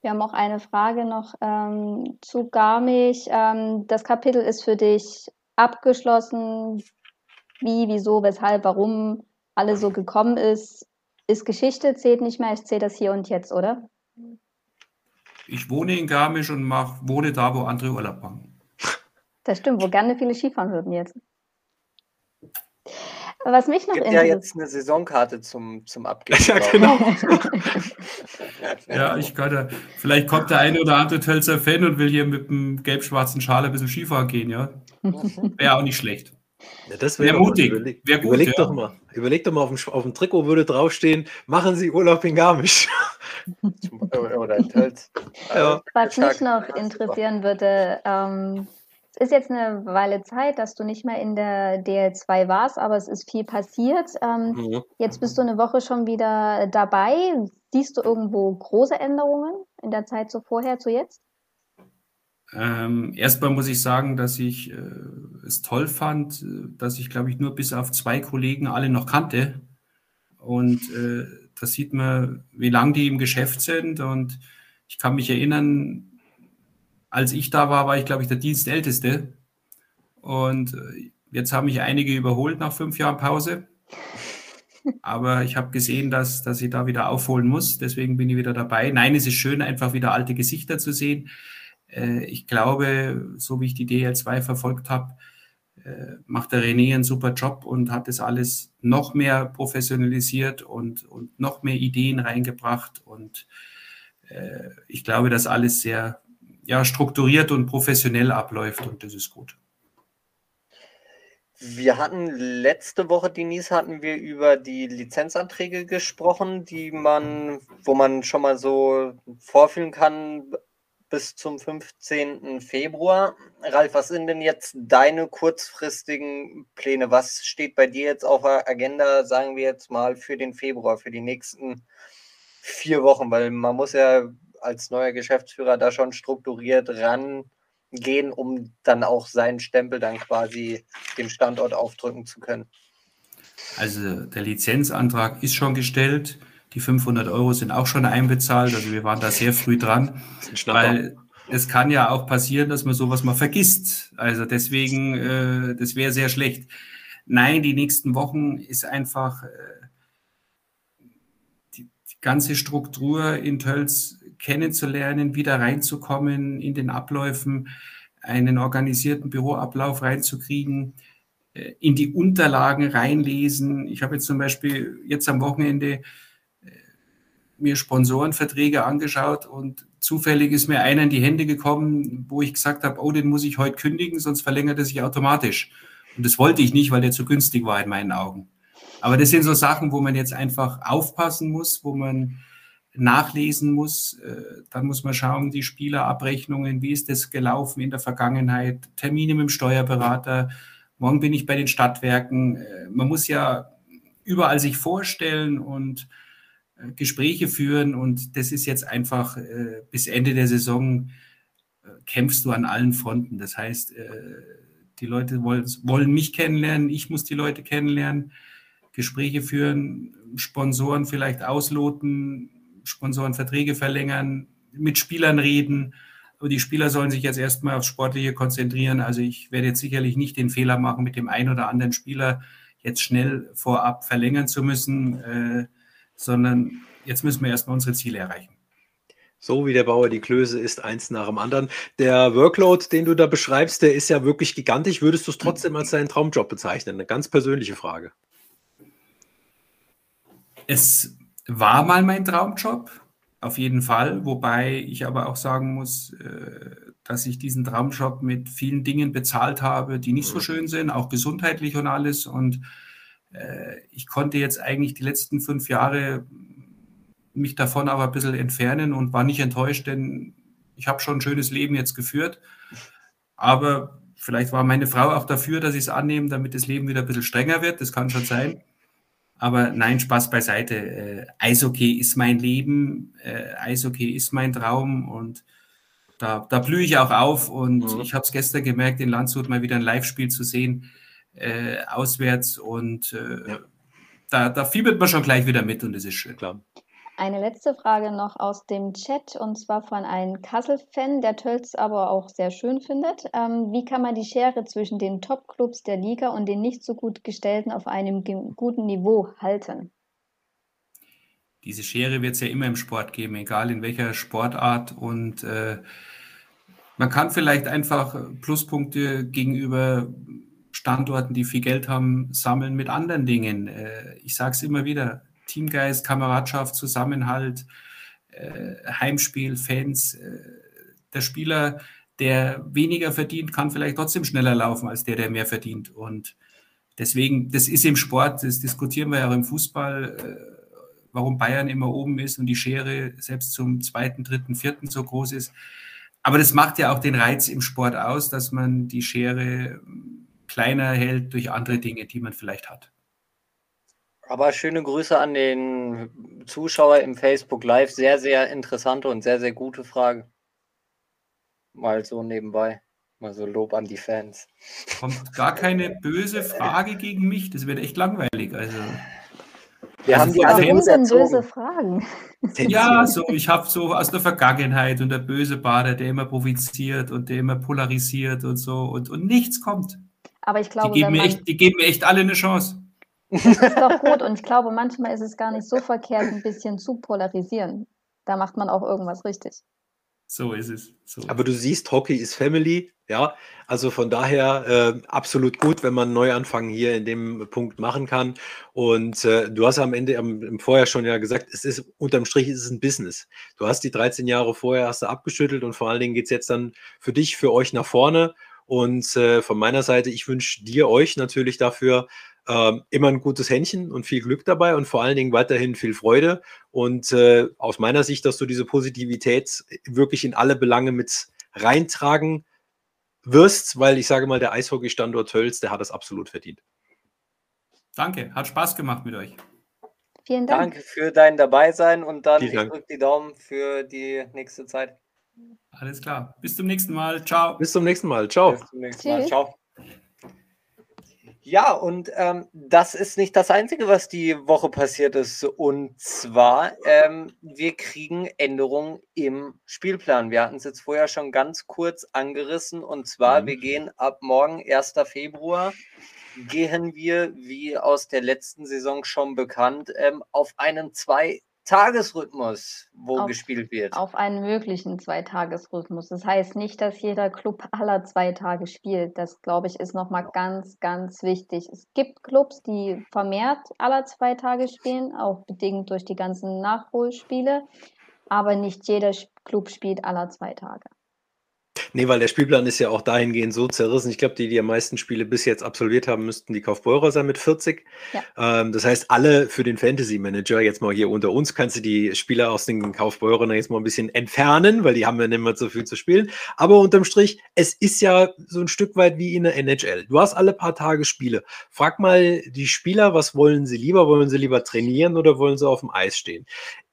Wir haben auch eine Frage noch ähm, zu Garmisch. Ähm, das Kapitel ist für dich abgeschlossen. Wie, wieso, weshalb, warum alles so gekommen ist, ist Geschichte, zählt nicht mehr. Ich zähle das hier und jetzt, oder? Ich wohne in Garmisch und mach, wohne da, wo andere Urlaub machen. Das stimmt, wo gerne viele Skifahren würden jetzt. Was mich noch interessiert. ja jetzt eine Saisonkarte zum, zum Abgeben. Ja, genau. ja, ich könnte. Vielleicht kommt der eine oder andere Tölzer Fan und will hier mit dem gelb-schwarzen Schal ein bisschen Skifahren gehen, ja. Wäre auch nicht schlecht. Ja, das wäre wär mutig. Überleg, wär gut, überleg ja. doch mal. Überleg doch mal, auf dem, auf dem Trikot würde draufstehen, machen Sie Urlaub in Garmisch. oder in Tölz. Ja. Was mich noch interessieren würde, ähm, ist jetzt eine Weile Zeit, dass du nicht mehr in der DL2 warst, aber es ist viel passiert. Ähm, mhm. Jetzt bist du eine Woche schon wieder dabei. Siehst du irgendwo große Änderungen in der Zeit so vorher zu jetzt? Ähm, erstmal muss ich sagen, dass ich äh, es toll fand, äh, dass ich, glaube ich, nur bis auf zwei Kollegen alle noch kannte. Und äh, da sieht man, wie lange die im Geschäft sind. Und ich kann mich erinnern, als ich da war, war ich, glaube ich, der Dienstälteste. Und äh, jetzt haben mich einige überholt nach fünf Jahren Pause. Aber ich habe gesehen, dass, dass ich da wieder aufholen muss. Deswegen bin ich wieder dabei. Nein, es ist schön, einfach wieder alte Gesichter zu sehen. Äh, ich glaube, so wie ich die DL2 verfolgt habe, äh, macht der René einen super Job und hat das alles noch mehr professionalisiert und, und noch mehr Ideen reingebracht. Und ich glaube, dass alles sehr, ja, strukturiert und professionell abläuft und das ist gut. Wir hatten letzte Woche, Denise, hatten wir über die Lizenzanträge gesprochen, die man, wo man schon mal so vorfühlen kann bis zum 15. Februar. Ralf, was sind denn jetzt deine kurzfristigen Pläne? Was steht bei dir jetzt auf der Agenda, sagen wir jetzt mal, für den Februar, für die nächsten vier Wochen? Weil man muss ja als neuer Geschäftsführer da schon strukturiert rangehen, um dann auch seinen Stempel dann quasi dem Standort aufdrücken zu können? Also der Lizenzantrag ist schon gestellt. Die 500 Euro sind auch schon einbezahlt. Also wir waren da sehr früh dran, weil es kann ja auch passieren, dass man sowas mal vergisst. Also deswegen, äh, das wäre sehr schlecht. nein, die nächsten Wochen ist einfach äh, die, die ganze Struktur in Tölz kennenzulernen, wieder reinzukommen in den Abläufen, einen organisierten Büroablauf reinzukriegen, äh, in die Unterlagen reinlesen. Ich habe jetzt zum Beispiel jetzt am Wochenende äh, mir Sponsorenverträge angeschaut und zufällig ist mir einer in die Hände gekommen, wo ich gesagt habe, oh, den muss ich heute kündigen, sonst verlängert er sich automatisch. Und das wollte ich nicht, weil der zu günstig war in meinen Augen. Aber das sind so Sachen, wo man jetzt einfach aufpassen muss, wo man nachlesen muss. Äh, dann muss man schauen, die Spielerabrechnungen, wie ist das gelaufen in der Vergangenheit, Termine mit dem Steuerberater, morgen bin ich bei den Stadtwerken. Äh, man muss ja überall sich vorstellen und äh, Gespräche führen und das ist jetzt einfach bis Ende der Saison kämpfst du an allen Fronten. Das heißt, die Leute wollen mich kennenlernen, ich muss die Leute kennenlernen, Gespräche führen, Sponsoren vielleicht ausloten, Sponsoren Verträge verlängern, mit Spielern reden. Aber die Spieler sollen sich jetzt erstmal aufs Sportliche konzentrieren. Also ich werde jetzt sicherlich nicht den Fehler machen, mit dem einen oder anderen Spieler jetzt schnell vorab verlängern zu müssen, äh, sondern jetzt müssen wir erstmal unsere Ziele erreichen. So wie der Bauer die Klöße ist, eins nach dem anderen. Der Workload, den du da beschreibst, der ist ja wirklich gigantisch. Würdest du es trotzdem als deinen Traumjob bezeichnen? Eine ganz persönliche Frage. Es war mal mein Traumjob, auf jeden Fall, wobei ich aber auch sagen muss, äh, dass ich diesen Traumjob mit vielen Dingen bezahlt habe, die nicht so mhm. schön sind, auch gesundheitlich und alles. Und äh, ich konnte jetzt eigentlich die letzten fünf Jahre mich davon aber ein bisschen entfernen und war nicht enttäuscht, denn ich habe schon ein schönes Leben jetzt geführt. Aber vielleicht war meine Frau auch dafür, dass ich es annehme, damit das Leben wieder ein bisschen strenger wird. Das kann schon sein. Aber nein, Spaß beiseite. Äh, Eishockey ist mein Leben, äh, Eishockey ist mein Traum und da, da blühe ich auch auf. Und mhm. ich habe es gestern gemerkt, in Landshut mal wieder ein Live-Spiel zu sehen, äh, auswärts. Und äh, ja. da, da fiebert man schon gleich wieder mit und das ist schön. Klar. Eine letzte Frage noch aus dem Chat und zwar von einem Kassel-Fan, der Tölz aber auch sehr schön findet. Ähm, wie kann man die Schere zwischen den Top-Clubs der Liga und den nicht so gut gestellten auf einem guten Niveau halten? Diese Schere wird es ja immer im Sport geben, egal in welcher Sportart. Und äh, man kann vielleicht einfach Pluspunkte gegenüber Standorten, die viel Geld haben, sammeln mit anderen Dingen. Äh, ich sage es immer wieder, Teamgeist, Kameradschaft, Zusammenhalt, äh, Heimspiel, Fans. Äh, der Spieler, der weniger verdient, kann vielleicht trotzdem schneller laufen als der, der mehr verdient. Und deswegen, das ist im Sport, das diskutieren wir ja auch im Fußball, äh, warum Bayern immer oben ist und die Schere selbst zum zweiten, dritten, vierten so groß ist. Aber das macht ja auch den Reiz im Sport aus, dass man die Schere kleiner hält durch andere Dinge, die man vielleicht hat. Aber schöne Grüße an den Zuschauer im Facebook Live. Sehr, sehr interessante und sehr, sehr gute Frage. Mal so nebenbei. Mal so Lob an die Fans. Kommt gar keine böse Frage gegen mich. Das wird echt langweilig. Also. Wir also haben die alle gut böse Fragen. Ja, so ich habe so aus der Vergangenheit und der böse Bader, der immer provoziert und der immer polarisiert und so und, und nichts kommt. Aber ich glaube, die geben, mir echt, die geben mir echt alle eine Chance. Das ist doch gut und ich glaube, manchmal ist es gar nicht so verkehrt, ein bisschen zu polarisieren. Da macht man auch irgendwas richtig. So ist es. So. Aber du siehst, Hockey ist Family, ja. Also von daher äh, absolut gut, wenn man Neuanfang hier in dem Punkt machen kann. Und äh, du hast am Ende am, im Vorjahr schon ja gesagt, es ist unterm Strich ist es ein Business. Du hast die 13 Jahre vorher hast du abgeschüttelt und vor allen Dingen geht es jetzt dann für dich, für euch nach vorne. Und äh, von meiner Seite, ich wünsche dir, euch natürlich dafür ähm, immer ein gutes Händchen und viel Glück dabei und vor allen Dingen weiterhin viel Freude. Und äh, aus meiner Sicht, dass du diese Positivität wirklich in alle Belange mit reintragen wirst, weil ich sage mal, der Eishockey-Standort Tölz, der hat das absolut verdient. Danke, hat Spaß gemacht mit euch. Vielen Dank. Danke für dein Dabeisein und dann ich drücke die Daumen für die nächste Zeit. Alles klar. Bis zum nächsten Mal. Ciao. Bis zum nächsten Mal. Ciao. Bis zum nächsten Mal. Ciao. Ja, und ähm, das ist nicht das Einzige, was die Woche passiert ist. Und zwar, ähm, wir kriegen Änderungen im Spielplan. Wir hatten es jetzt vorher schon ganz kurz angerissen. Und zwar, mhm. wir gehen ab morgen, 1. Februar, gehen wir, wie aus der letzten Saison schon bekannt, ähm, auf einen zwei Tagesrhythmus, wo auf, gespielt wird. Auf einen möglichen Zweitagesrhythmus. Das heißt nicht, dass jeder Club aller zwei Tage spielt. Das, glaube ich, ist nochmal ganz, ganz wichtig. Es gibt Clubs, die vermehrt aller zwei Tage spielen, auch bedingt durch die ganzen Nachholspiele. Aber nicht jeder Club spielt aller zwei Tage. Nee, weil der Spielplan ist ja auch dahingehend so zerrissen. Ich glaube, die, die am meisten Spiele bis jetzt absolviert haben, müssten die Kaufbeurer sein mit 40. Ja. Ähm, das heißt, alle für den Fantasy Manager, jetzt mal hier unter uns, kannst du die Spieler aus den Kaufbeurern jetzt mal ein bisschen entfernen, weil die haben ja nicht mehr so viel zu spielen. Aber unterm Strich, es ist ja so ein Stück weit wie in der NHL. Du hast alle paar Tage Spiele. Frag mal die Spieler, was wollen sie lieber? Wollen sie lieber trainieren oder wollen sie auf dem Eis stehen?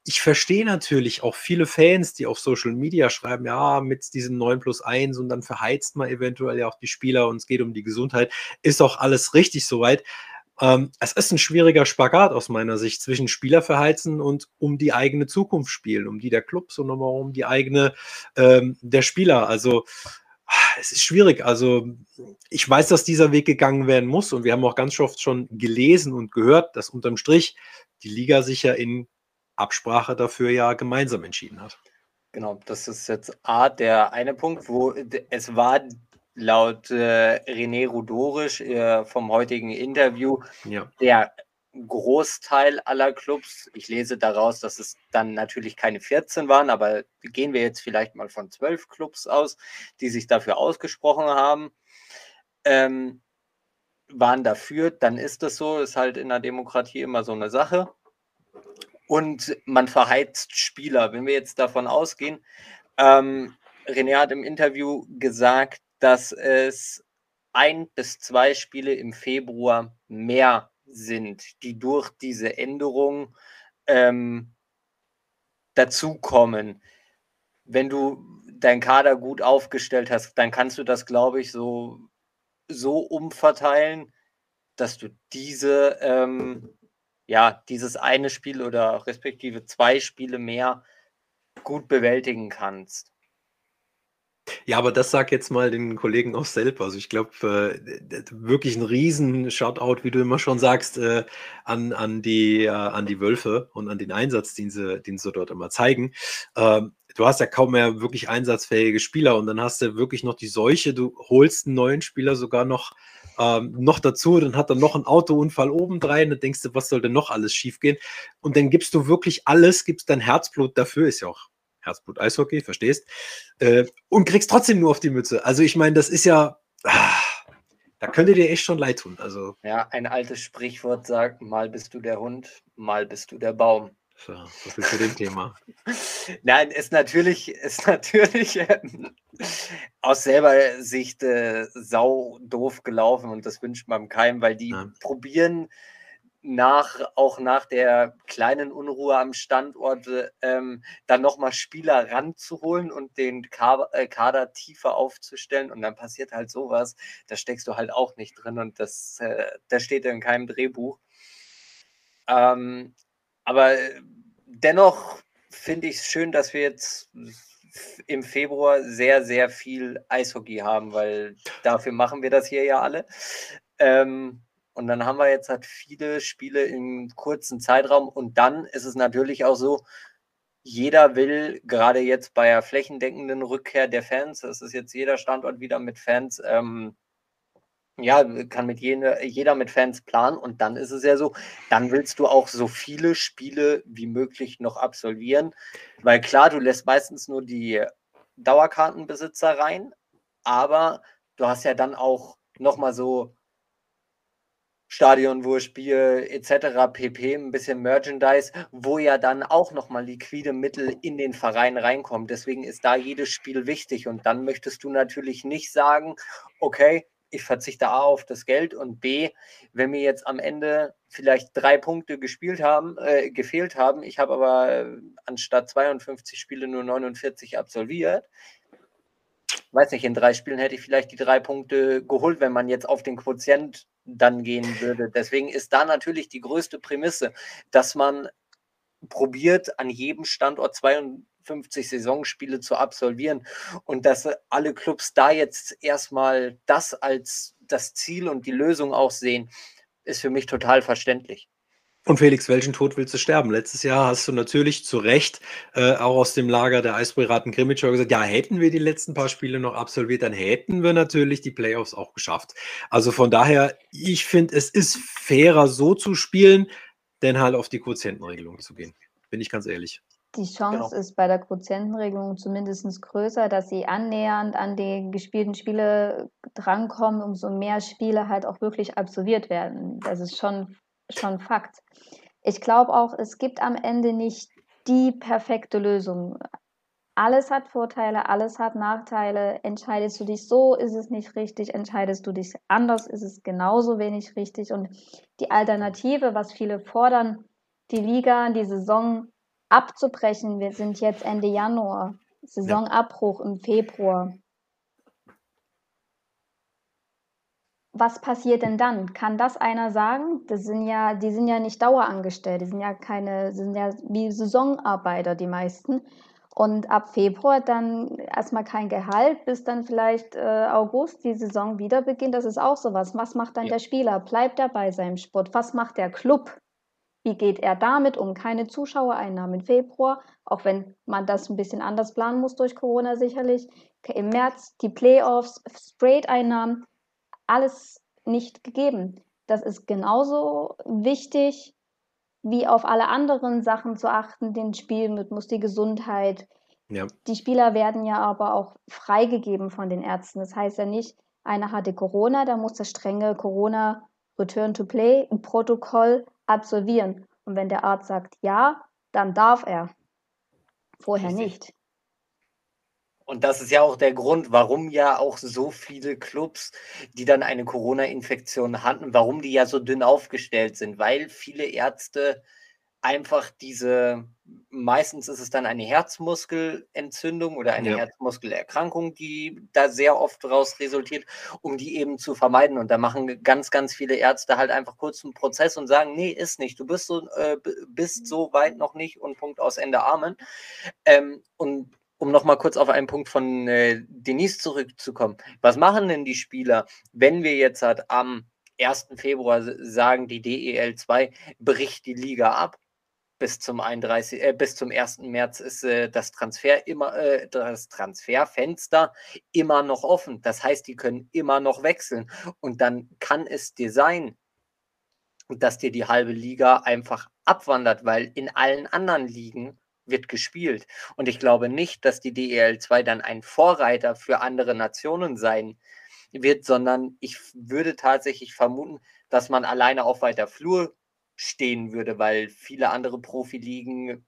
Ich verstehe natürlich auch viele Fans, die auf Social Media schreiben, ja, mit diesem 9 plus 1 und dann verheizt man eventuell ja auch die Spieler und es geht um die Gesundheit. Ist auch alles richtig soweit. Ähm, es ist ein schwieriger Spagat aus meiner Sicht zwischen Spieler verheizen und um die eigene Zukunft spielen, um die der Clubs und nochmal um die eigene ähm, der Spieler. Also es ist schwierig. Also ich weiß, dass dieser Weg gegangen werden muss und wir haben auch ganz oft schon gelesen und gehört, dass unterm Strich die Liga sich ja in Absprache dafür ja gemeinsam entschieden hat. Genau, das ist jetzt A, der eine Punkt, wo es war laut äh, René Rudorisch äh, vom heutigen Interview ja. der Großteil aller Clubs, ich lese daraus, dass es dann natürlich keine 14 waren, aber gehen wir jetzt vielleicht mal von 12 Clubs aus, die sich dafür ausgesprochen haben, ähm, waren dafür, dann ist das so, ist halt in der Demokratie immer so eine Sache und man verheizt Spieler. Wenn wir jetzt davon ausgehen, ähm, René hat im Interview gesagt, dass es ein bis zwei Spiele im Februar mehr sind, die durch diese Änderung ähm, dazukommen. Wenn du dein Kader gut aufgestellt hast, dann kannst du das, glaube ich, so, so umverteilen, dass du diese ähm, ja, dieses eine Spiel oder respektive zwei Spiele mehr gut bewältigen kannst. Ja, aber das sag jetzt mal den Kollegen auch selber. Also ich glaube, äh, wirklich ein riesen Shoutout, wie du immer schon sagst, äh, an, an, die, äh, an die Wölfe und an den Einsatz, den sie, den sie dort immer zeigen. Ähm, du hast ja kaum mehr wirklich einsatzfähige Spieler und dann hast du wirklich noch die Seuche, du holst einen neuen Spieler sogar noch ähm, noch dazu, dann hat er noch einen Autounfall obendrein, dann denkst du, was soll denn noch alles schiefgehen? Und dann gibst du wirklich alles, gibst dein Herzblut dafür, ist ja auch Herzblut Eishockey, verstehst? Äh, und kriegst trotzdem nur auf die Mütze. Also ich meine, das ist ja, ah, da könnte dir echt schon leid tun. Also ja, ein altes Sprichwort sagt: Mal bist du der Hund, mal bist du der Baum. So, so viel zu dem Thema. Nein, ist natürlich, ist natürlich äh, aus selber Sicht äh, sau doof gelaufen und das wünscht man keinem, weil die ja. probieren nach, auch nach der kleinen Unruhe am Standort, ähm, dann nochmal Spieler ranzuholen und den Kader, äh, Kader, tiefer aufzustellen. Und dann passiert halt sowas, da steckst du halt auch nicht drin und das, äh, das steht in keinem Drehbuch. Ähm, aber äh, dennoch finde ich es schön, dass wir jetzt im Februar sehr, sehr viel Eishockey haben, weil dafür machen wir das hier ja alle. Ähm, und dann haben wir jetzt halt viele Spiele im kurzen Zeitraum. Und dann ist es natürlich auch so, jeder will, gerade jetzt bei der flächendeckenden Rückkehr der Fans, das ist jetzt jeder Standort wieder mit Fans, ähm, ja, kann mit jene, jeder mit Fans planen und dann ist es ja so, dann willst du auch so viele Spiele wie möglich noch absolvieren, weil klar, du lässt meistens nur die Dauerkartenbesitzer rein, aber du hast ja dann auch nochmal so Stadion, wo Spiel etc. pp, ein bisschen Merchandise, wo ja dann auch nochmal liquide Mittel in den Verein reinkommen. Deswegen ist da jedes Spiel wichtig und dann möchtest du natürlich nicht sagen, okay, ich verzichte A auf das Geld und B, wenn mir jetzt am Ende vielleicht drei Punkte gespielt haben, äh, gefehlt haben, ich habe aber äh, anstatt 52 Spiele nur 49 absolviert, weiß nicht, in drei Spielen hätte ich vielleicht die drei Punkte geholt, wenn man jetzt auf den Quotient dann gehen würde. Deswegen ist da natürlich die größte Prämisse, dass man probiert, an jedem Standort 52 50 Saisonspiele zu absolvieren und dass alle Clubs da jetzt erstmal das als das Ziel und die Lösung auch sehen, ist für mich total verständlich. Und Felix, welchen Tod willst du sterben? Letztes Jahr hast du natürlich zu Recht äh, auch aus dem Lager der Eispiraten Grimmitschau gesagt, ja, hätten wir die letzten paar Spiele noch absolviert, dann hätten wir natürlich die Playoffs auch geschafft. Also von daher, ich finde, es ist fairer so zu spielen, denn halt auf die Quotientenregelung zu gehen. Bin ich ganz ehrlich. Die Chance genau. ist bei der Quotientenregelung zumindest größer, dass sie annähernd an die gespielten Spiele drankommen, umso mehr Spiele halt auch wirklich absolviert werden. Das ist schon schon Fakt. Ich glaube auch, es gibt am Ende nicht die perfekte Lösung. Alles hat Vorteile, alles hat Nachteile. Entscheidest du dich so, ist es nicht richtig. Entscheidest du dich anders, ist es genauso wenig richtig. Und die Alternative, was viele fordern, die Liga, die Saison abzubrechen. Wir sind jetzt Ende Januar. Saisonabbruch im Februar. was passiert denn dann? Kann das einer sagen? Das sind ja, die sind ja nicht dauerangestellt, die sind ja keine, sind ja wie Saisonarbeiter, die meisten. Und ab Februar dann erstmal kein Gehalt, bis dann vielleicht äh, August die Saison wieder beginnt. Das ist auch sowas. Was macht dann ja. der Spieler? Bleibt er bei seinem Sport? Was macht der Club? Wie geht er damit um? Keine Zuschauereinnahmen im Februar, auch wenn man das ein bisschen anders planen muss durch Corona sicherlich. Im März die Playoffs, Straight-Einnahmen alles nicht gegeben. Das ist genauso wichtig, wie auf alle anderen Sachen zu achten, den Spielrhythmus, die Gesundheit. Ja. Die Spieler werden ja aber auch freigegeben von den Ärzten. Das heißt ja nicht, einer hatte Corona, da muss das strenge Corona Return to Play Protokoll absolvieren. Und wenn der Arzt sagt ja, dann darf er. Vorher nicht. Und das ist ja auch der Grund, warum ja auch so viele Clubs, die dann eine Corona-Infektion hatten, warum die ja so dünn aufgestellt sind, weil viele Ärzte einfach diese, meistens ist es dann eine Herzmuskelentzündung oder eine ja. Herzmuskelerkrankung, die da sehr oft daraus resultiert, um die eben zu vermeiden. Und da machen ganz, ganz viele Ärzte halt einfach kurz einen Prozess und sagen, nee, ist nicht, du bist so, äh, bist so weit noch nicht und Punkt aus Ende Amen. Ähm, und um nochmal kurz auf einen Punkt von äh, Denise zurückzukommen. Was machen denn die Spieler, wenn wir jetzt halt am 1. Februar sagen, die DEL 2 bricht die Liga ab? Bis zum 31, äh, bis zum 1. März ist äh, das Transfer immer, äh, das Transferfenster immer noch offen. Das heißt, die können immer noch wechseln. Und dann kann es dir sein, dass dir die halbe Liga einfach abwandert, weil in allen anderen Ligen wird gespielt. Und ich glaube nicht, dass die DEL 2 dann ein Vorreiter für andere Nationen sein wird, sondern ich würde tatsächlich vermuten, dass man alleine auf weiter Flur stehen würde, weil viele andere Profiligen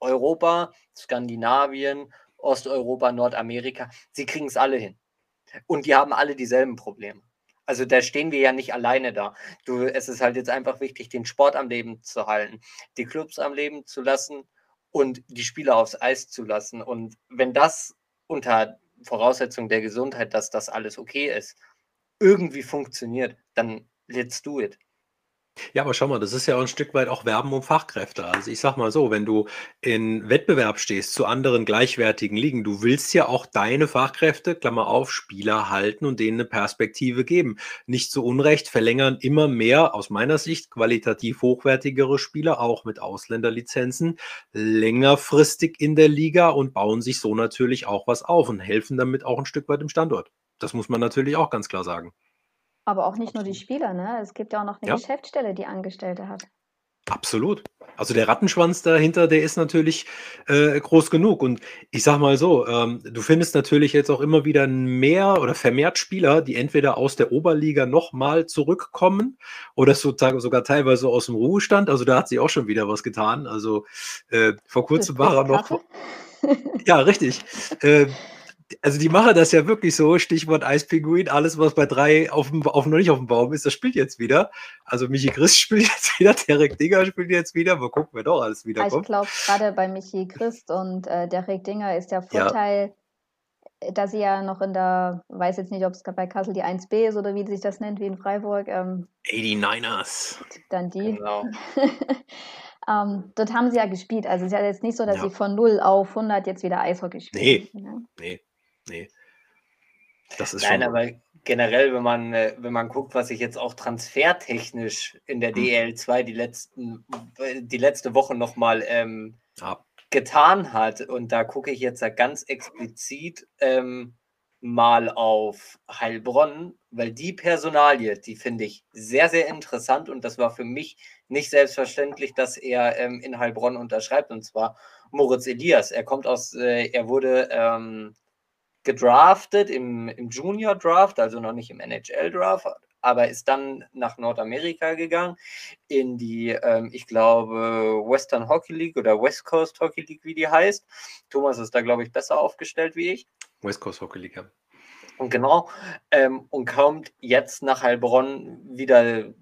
Europa, Skandinavien, Osteuropa, Nordamerika, sie kriegen es alle hin. Und die haben alle dieselben Probleme. Also da stehen wir ja nicht alleine da. Du, es ist halt jetzt einfach wichtig, den Sport am Leben zu halten, die Clubs am Leben zu lassen und die Spieler aufs Eis zu lassen. Und wenn das unter Voraussetzung der Gesundheit, dass das alles okay ist, irgendwie funktioniert, dann let's do it. Ja, aber schau mal, das ist ja auch ein Stück weit auch Werben um Fachkräfte. Also ich sag mal so, wenn du in Wettbewerb stehst zu anderen gleichwertigen Ligen, du willst ja auch deine Fachkräfte, Klammer auf, Spieler halten und denen eine Perspektive geben. Nicht zu Unrecht verlängern immer mehr aus meiner Sicht qualitativ hochwertigere Spieler, auch mit Ausländerlizenzen, längerfristig in der Liga und bauen sich so natürlich auch was auf und helfen damit auch ein Stück weit im Standort. Das muss man natürlich auch ganz klar sagen. Aber auch nicht nur die Spieler, ne? Es gibt ja auch noch eine ja. Geschäftsstelle, die Angestellte hat. Absolut. Also der Rattenschwanz dahinter, der ist natürlich äh, groß genug. Und ich sag mal so, ähm, du findest natürlich jetzt auch immer wieder mehr oder vermehrt Spieler, die entweder aus der Oberliga nochmal zurückkommen oder sogar teilweise aus dem Ruhestand. Also da hat sie auch schon wieder was getan. Also äh, vor kurzem war er noch. Ja, richtig. Äh, also die machen das ja wirklich so, Stichwort Eispinguin, alles, was bei drei auf dem, auf, noch nicht auf dem Baum ist, das spielt jetzt wieder. Also Michi Christ <laughs> spielt jetzt wieder, Derek Dinger spielt jetzt wieder, mal gucken, wer doch alles wieder kommt. Ich glaube, gerade bei Michi Christ und äh, Derek Dinger ist der Vorteil, ja. dass sie ja noch in der, weiß jetzt nicht, ob es bei Kassel die 1b ist oder wie sich das nennt, wie in Freiburg. Ähm, 89ers. Dann die. Genau. <laughs> Ähm, dort haben sie ja gespielt. Also es ist ja jetzt nicht so, dass ja. sie von 0 auf 100 jetzt wieder Eishockey spielen. Nee, ja. nee. Nee. Das ist Nein, schon. aber generell, wenn man, äh, wenn man guckt, was sich jetzt auch transfertechnisch in der Hm. DL2 die letzten, äh, die letzte Woche nochmal ähm, Ja. getan hat. Und da gucke ich jetzt da ganz explizit ähm, mal auf Heilbronn, weil die Personalie, die finde ich sehr, sehr interessant und das war für mich nicht selbstverständlich, dass er ähm, in Heilbronn unterschreibt und zwar Moritz Elias. Er kommt aus, äh, er wurde ähm, gedraftet im, im Junior Draft, also noch nicht im NHL Draft, aber ist dann nach Nordamerika gegangen in die, ähm, ich glaube, Western Hockey League oder West Coast Hockey League, wie die heißt. Thomas ist da, glaube ich, besser aufgestellt wie ich. West Coast Hockey League. ja. Und genau, ähm, und kommt jetzt nach Heilbronn wieder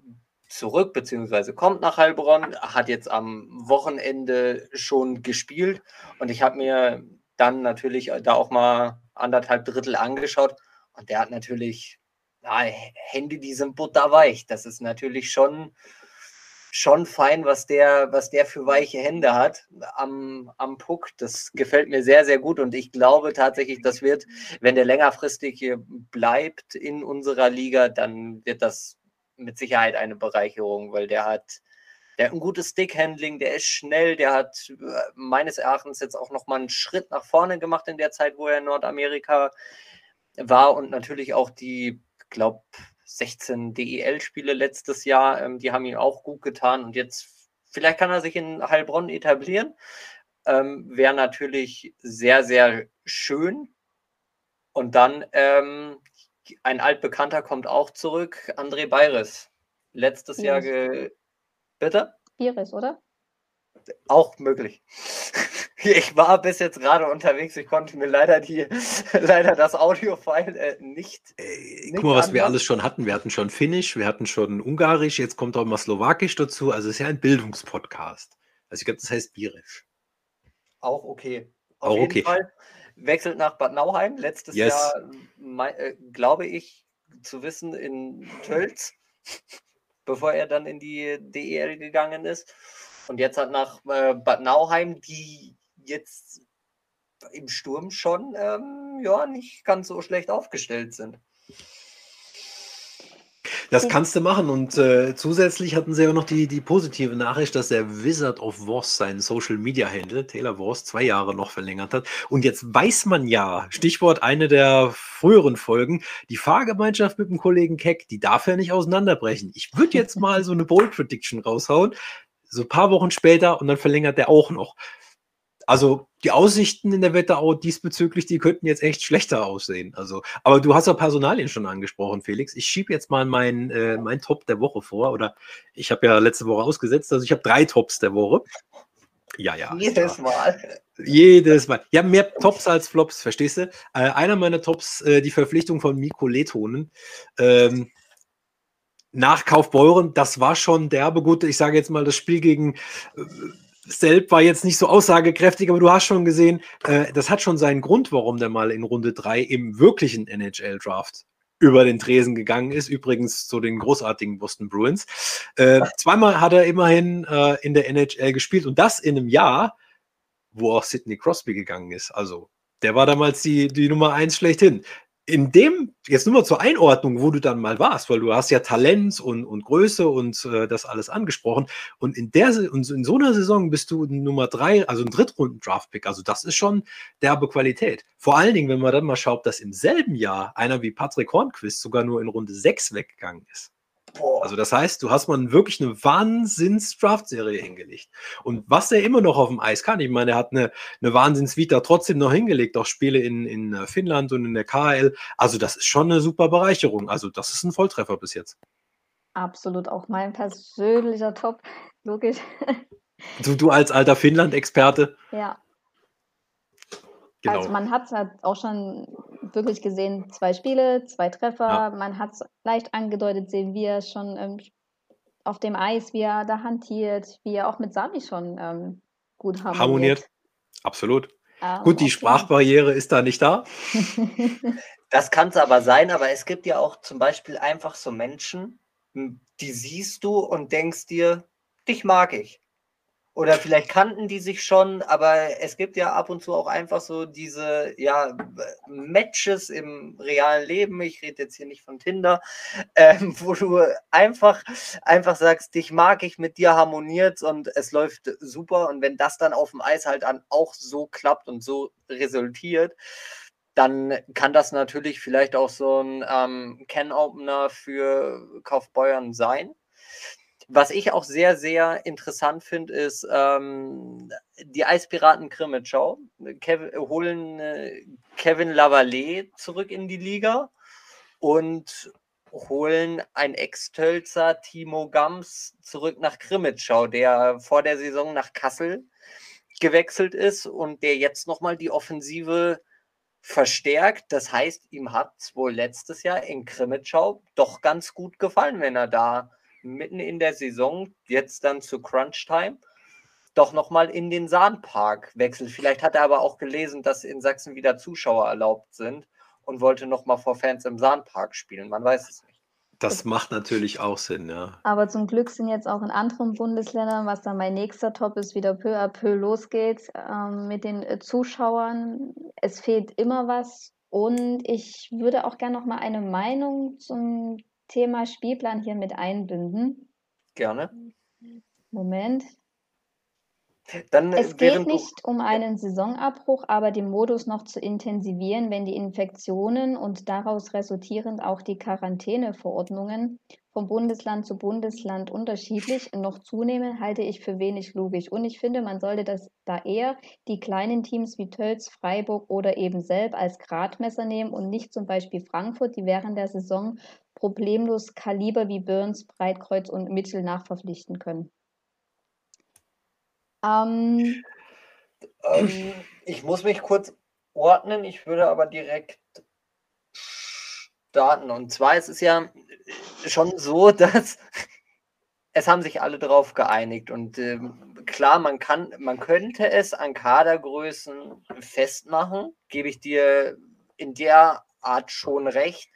zurück, beziehungsweise kommt nach Heilbronn, hat jetzt am Wochenende schon gespielt und ich habe mir dann natürlich da auch mal anderthalb Drittel angeschaut und der hat natürlich na, Hände, die sind butterweich. Das ist natürlich schon, schon fein, was der, was der für weiche Hände hat am, am Puck. Das gefällt mir sehr, sehr gut und ich glaube tatsächlich, das wird, wenn der längerfristig bleibt in unserer Liga, dann wird das mit Sicherheit eine Bereicherung, weil der hat, der hat ein gutes Stickhandling, der ist schnell, der hat äh, meines Erachtens jetzt auch nochmal einen Schritt nach vorne gemacht in der Zeit, wo er in Nordamerika war und natürlich auch die, glaube 16 DEL-Spiele letztes Jahr, ähm, die haben ihm auch gut getan und jetzt vielleicht kann er sich in Heilbronn etablieren. Ähm, Wäre natürlich sehr, sehr schön. Und dann ähm, ein altbekannter kommt auch zurück, André Bayres. Letztes Jahr ge Bitte? Iris, oder? Auch möglich. <laughs> Ich war bis jetzt gerade unterwegs, ich konnte mir leider die <laughs> leider das Audio-File äh, nicht. Nicht guck mal, was wir alles schon hatten. Wir hatten schon Finnisch, wir hatten schon Ungarisch, jetzt kommt auch mal Slowakisch dazu. Also es ist ja ein Bildungspodcast. Also ich glaube, das heißt Birisch. Auch okay. Auf Auch jeden okay. Fall wechselt nach Bad Nauheim. Letztes Yes. Jahr, äh, glaube ich, zu wissen, in Tölz, bevor er dann in die DEL gegangen ist. Und jetzt hat nach äh, Bad Nauheim, die jetzt im Sturm schon ähm, ja, nicht ganz so schlecht aufgestellt sind. Das kannst du machen. Und äh, zusätzlich hatten sie auch noch die, die positive Nachricht, dass der Wizard of Wars seinen Social Media Handle, Taylor Wars, zwei Jahre noch verlängert hat. Und jetzt weiß man ja, Stichwort eine der früheren Folgen, die Fahrgemeinschaft mit dem Kollegen Keck, die darf ja nicht auseinanderbrechen. Ich würde jetzt mal so eine Bold Prediction raushauen, so ein paar Wochen später und dann verlängert der auch noch. Also die Aussichten in der Wetterau diesbezüglich, die könnten jetzt echt schlechter aussehen. Also, aber du hast ja Personalien schon angesprochen, Felix. Ich schiebe jetzt mal mein, äh, mein Top der Woche vor. Oder ich habe ja letzte Woche ausgesetzt, also ich habe drei Tops der Woche. Ja, ja. Jedes klar. Mal. Jedes Mal. Ja, mehr Tops als Flops, verstehst du? Äh, einer meiner Tops, äh, die Verpflichtung von Mikko Letonen. Ähm, nach Kaufbeuren, das war schon derbe gut. Ich sage jetzt mal, das Spiel gegen äh, Selb war jetzt nicht so aussagekräftig, aber du hast schon gesehen, äh, das hat schon seinen Grund, warum der mal in Runde 3 im wirklichen NHL-Draft über den Tresen gegangen ist. Übrigens zu den großartigen Boston Bruins. Äh, zweimal hat er immerhin äh, in der NHL gespielt und das in einem Jahr, wo auch Sidney Crosby gegangen ist. Also, der war damals die, die Nummer eins schlechthin. In dem, jetzt nur mal zur Einordnung, wo du dann mal warst, weil du hast ja Talent und, und Größe und äh, das alles angesprochen. Und in der und in so einer Saison bist du Nummer drei, also ein Drittrunden-Draft-Pick. Also, das ist schon derbe Qualität. Vor allen Dingen, wenn man dann mal schaut, dass im selben Jahr einer wie Patrick Hornquist sogar nur in Runde sechs weggegangen ist. Boah. Also das heißt, du hast mal wirklich eine Wahnsinns-Draft-Serie hingelegt. Und was er immer noch auf dem Eis kann, ich meine, er hat eine, eine Wahnsinns-Vita trotzdem noch hingelegt, auch Spiele in, in äh, Finnland und in der KL. Also das ist schon eine super Bereicherung. Also das ist ein Volltreffer bis jetzt. Absolut auch mein persönlicher Top. Logisch. <laughs> Du, du als alter Finnland-Experte. Ja, Genau. also man hat es halt auch schon wirklich gesehen, zwei Spiele, zwei Treffer. Ja. Man hat es leicht angedeutet, sehen wir schon ähm, auf dem Eis, wie er da hantiert, wie er auch mit Sami schon ähm, gut harmoniert. Harmoniert. Absolut. Ähm, Gut, die Sprachbarriere ist da nicht da. <laughs> Das kann es aber sein, aber es gibt ja auch zum Beispiel einfach so Menschen, m, die siehst du und denkst dir, dich mag ich. Oder vielleicht kannten die sich schon, aber es gibt ja ab und zu auch einfach so diese ja, Matches im realen Leben. Ich rede jetzt hier nicht von Tinder, <laughs> ähm, wo du einfach, einfach sagst, dich mag ich, mit dir harmoniert und es läuft super. Und wenn das dann auf dem Eis halt dann auch so klappt und so resultiert, dann kann das natürlich vielleicht auch so ein ähm, Can-Opener für Kaufbeuern sein. Was ich auch sehr, sehr interessant finde, ist ähm, die Eispiraten Krimitschau. Holen äh, Kevin Lavallee zurück in die Liga und holen ein Ex-Tölzer Timo Gams zurück nach Krimitschau, der vor der Saison nach Kassel gewechselt ist und der jetzt nochmal die Offensive verstärkt. Das heißt, ihm hat es wohl letztes Jahr in Krimitschau doch ganz gut gefallen, wenn er da mitten in der Saison, jetzt dann zu Crunch Time, doch nochmal in den Sahnpark wechselt. Vielleicht hat er aber auch gelesen, dass in Sachsen wieder Zuschauer erlaubt sind und wollte nochmal vor Fans im Sahnpark spielen. Man weiß es nicht. Das macht natürlich auch Sinn, ja. Aber zum Glück sind jetzt auch in anderen Bundesländern, was dann mein nächster Top ist, wieder peu à peu losgeht ähm, mit den äh, Zuschauern. Es fehlt immer was. Und ich würde auch gerne noch mal eine Meinung zum Thema Spielplan hier mit einbinden? Gerne. Moment. Dann, es geht nicht um einen Saisonabbruch, aber den Modus noch zu intensivieren, wenn die Infektionen und daraus resultierend auch die Quarantäneverordnungen vom Bundesland zu Bundesland unterschiedlich noch zunehmen, halte ich für wenig logisch. Und ich finde, man sollte das da eher die kleinen Teams wie Tölz, Freiburg oder eben Selb als Gradmesser nehmen und nicht zum Beispiel Frankfurt, die während der Saison problemlos Kaliber wie Burns, Breitkreuz und Mitchell nachverpflichten können. Ähm, ähm, ich muss mich kurz ordnen, ich würde aber direkt starten. Und zwar ist es ja schon so, <laughs> dass es haben sich alle darauf geeinigt. Und ähm, klar, man kann, man könnte es an Kadergrößen festmachen, gebe ich dir in der Art schon recht.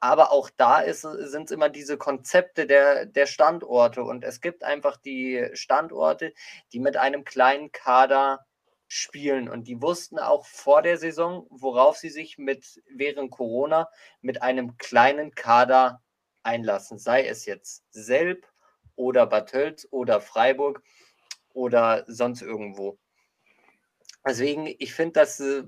Aber auch da sind es immer diese Konzepte der, der Standorte. Und es gibt einfach die Standorte, die mit einem kleinen Kader spielen. Und die wussten auch vor der Saison, worauf sie sich mit während Corona mit einem kleinen Kader einlassen. Sei es jetzt Selb oder Bad Tölz oder Freiburg oder sonst irgendwo. Deswegen, ich finde, dass äh,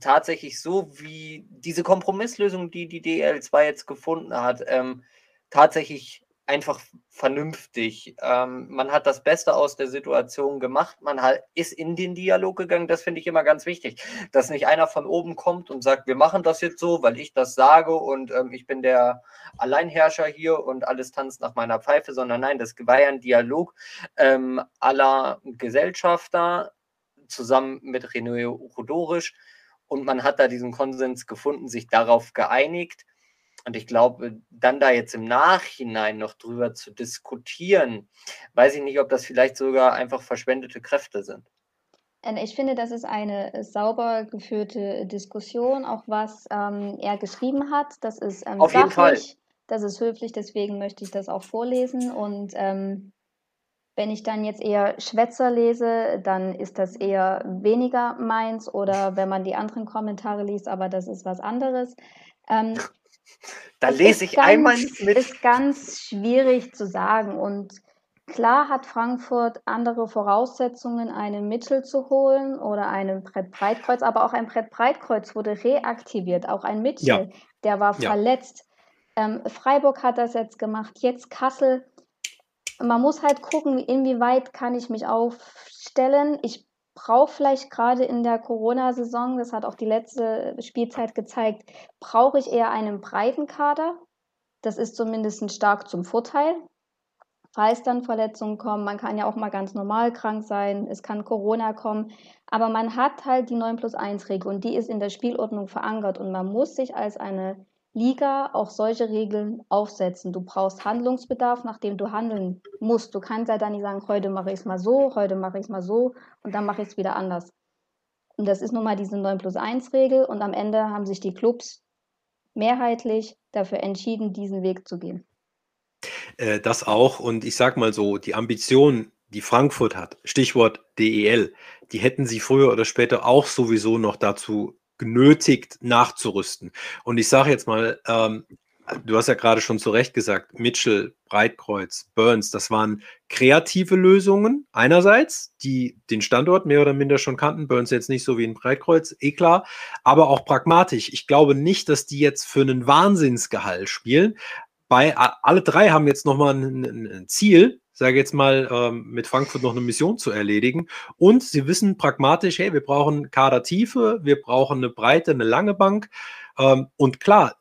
tatsächlich so, wie diese Kompromisslösung, die die DL2 jetzt gefunden hat, ähm, tatsächlich einfach vernünftig. Ähm, man hat das Beste aus der Situation gemacht, man hat, ist in den Dialog gegangen, das finde ich immer ganz wichtig, dass nicht einer von oben kommt und sagt, wir machen das jetzt so, weil ich das sage und ähm, ich bin der Alleinherrscher hier und alles tanzt nach meiner Pfeife, sondern nein, das war ja ein Dialog ähm, aller Gesellschafter zusammen mit René Rudorisch, und man hat da diesen Konsens gefunden, sich darauf geeinigt. Und ich glaube, dann da jetzt im Nachhinein noch drüber zu diskutieren, weiß ich nicht, ob das vielleicht sogar einfach verschwendete Kräfte sind. Äh, ich finde, das ist eine sauber geführte Diskussion, auch was ähm, er geschrieben hat. Das ist ähm, Auf jeden Fall. das ist höflich, deswegen möchte ich das auch vorlesen. Und ähm, wenn ich dann jetzt eher Schwätzer lese, dann ist das eher weniger meins oder <laughs> wenn man die anderen Kommentare liest, aber das ist was anderes. Ähm, da lese ich ganz, einmal mit. ist ganz schwierig zu sagen und klar hat Frankfurt andere Voraussetzungen, einen Mittel zu holen oder einen Brett Breitkreuz, aber auch ein Brett Breitkreuz wurde reaktiviert, auch ein Mittel, ja. der war ja. verletzt. Ähm, Freiburg hat das jetzt gemacht, jetzt Kassel man muss halt gucken, inwieweit kann ich mich aufstellen. Ich brauche vielleicht gerade in der Corona-Saison, das hat auch die letzte Spielzeit gezeigt, brauche ich eher einen breiten Kader. Das ist zumindest stark zum Vorteil. Falls dann Verletzungen kommen, man kann ja auch mal ganz normal krank sein, es kann Corona kommen, aber man hat halt die 9 plus 1 Regel und die ist in der Spielordnung verankert und man muss sich als eine Liga auch solche Regeln aufsetzen. Du brauchst Handlungsbedarf, nachdem du handeln musst. Du kannst ja dann nicht sagen, heute mache ich es mal so, heute mache ich es mal so und dann mache ich es wieder anders. Und das ist nun mal diese 9 plus 1 Regel und am Ende haben sich die Clubs mehrheitlich dafür entschieden, diesen Weg zu gehen. Äh, das auch und ich sage mal so, die Ambition die Frankfurt hat, Stichwort DEL, die hätten sie früher oder später auch sowieso noch dazu genötigt, nachzurüsten. Und ich sage jetzt mal, ähm, du hast ja gerade schon zu Recht gesagt, Mitchell, Breitkreuz, Burns, das waren kreative Lösungen einerseits, die den Standort mehr oder minder schon kannten, Burns jetzt nicht so wie ein Breitkreuz, eh klar, aber auch pragmatisch. Ich glaube nicht, dass die jetzt für einen Wahnsinnsgehalt spielen. Bei alle drei haben jetzt nochmal ein, ein Ziel, sage jetzt mal, ähm, mit Frankfurt noch eine Mission zu erledigen. Und sie wissen pragmatisch, hey, wir brauchen Kadertiefe, wir brauchen eine breite, eine lange Bank. Ähm, und klar,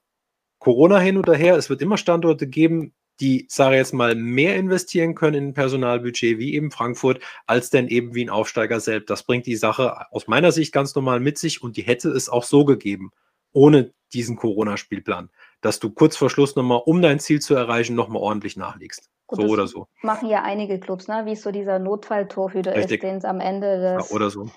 Corona hin oder her, es wird immer Standorte geben, die, sage ich jetzt mal, mehr investieren können in Personalbudget, wie eben Frankfurt, als denn eben wie ein Aufsteiger selbst. Das bringt die Sache aus meiner Sicht ganz normal mit sich und die hätte es auch so gegeben, ohne diesen Corona-Spielplan, dass du kurz vor Schluss nochmal, um dein Ziel zu erreichen, nochmal ordentlich nachlegst. Gut, so oder so. Machen ja einige Clubs, ne? wie es so dieser Notfalltorhüter ist, den es am Ende des ja, oder so.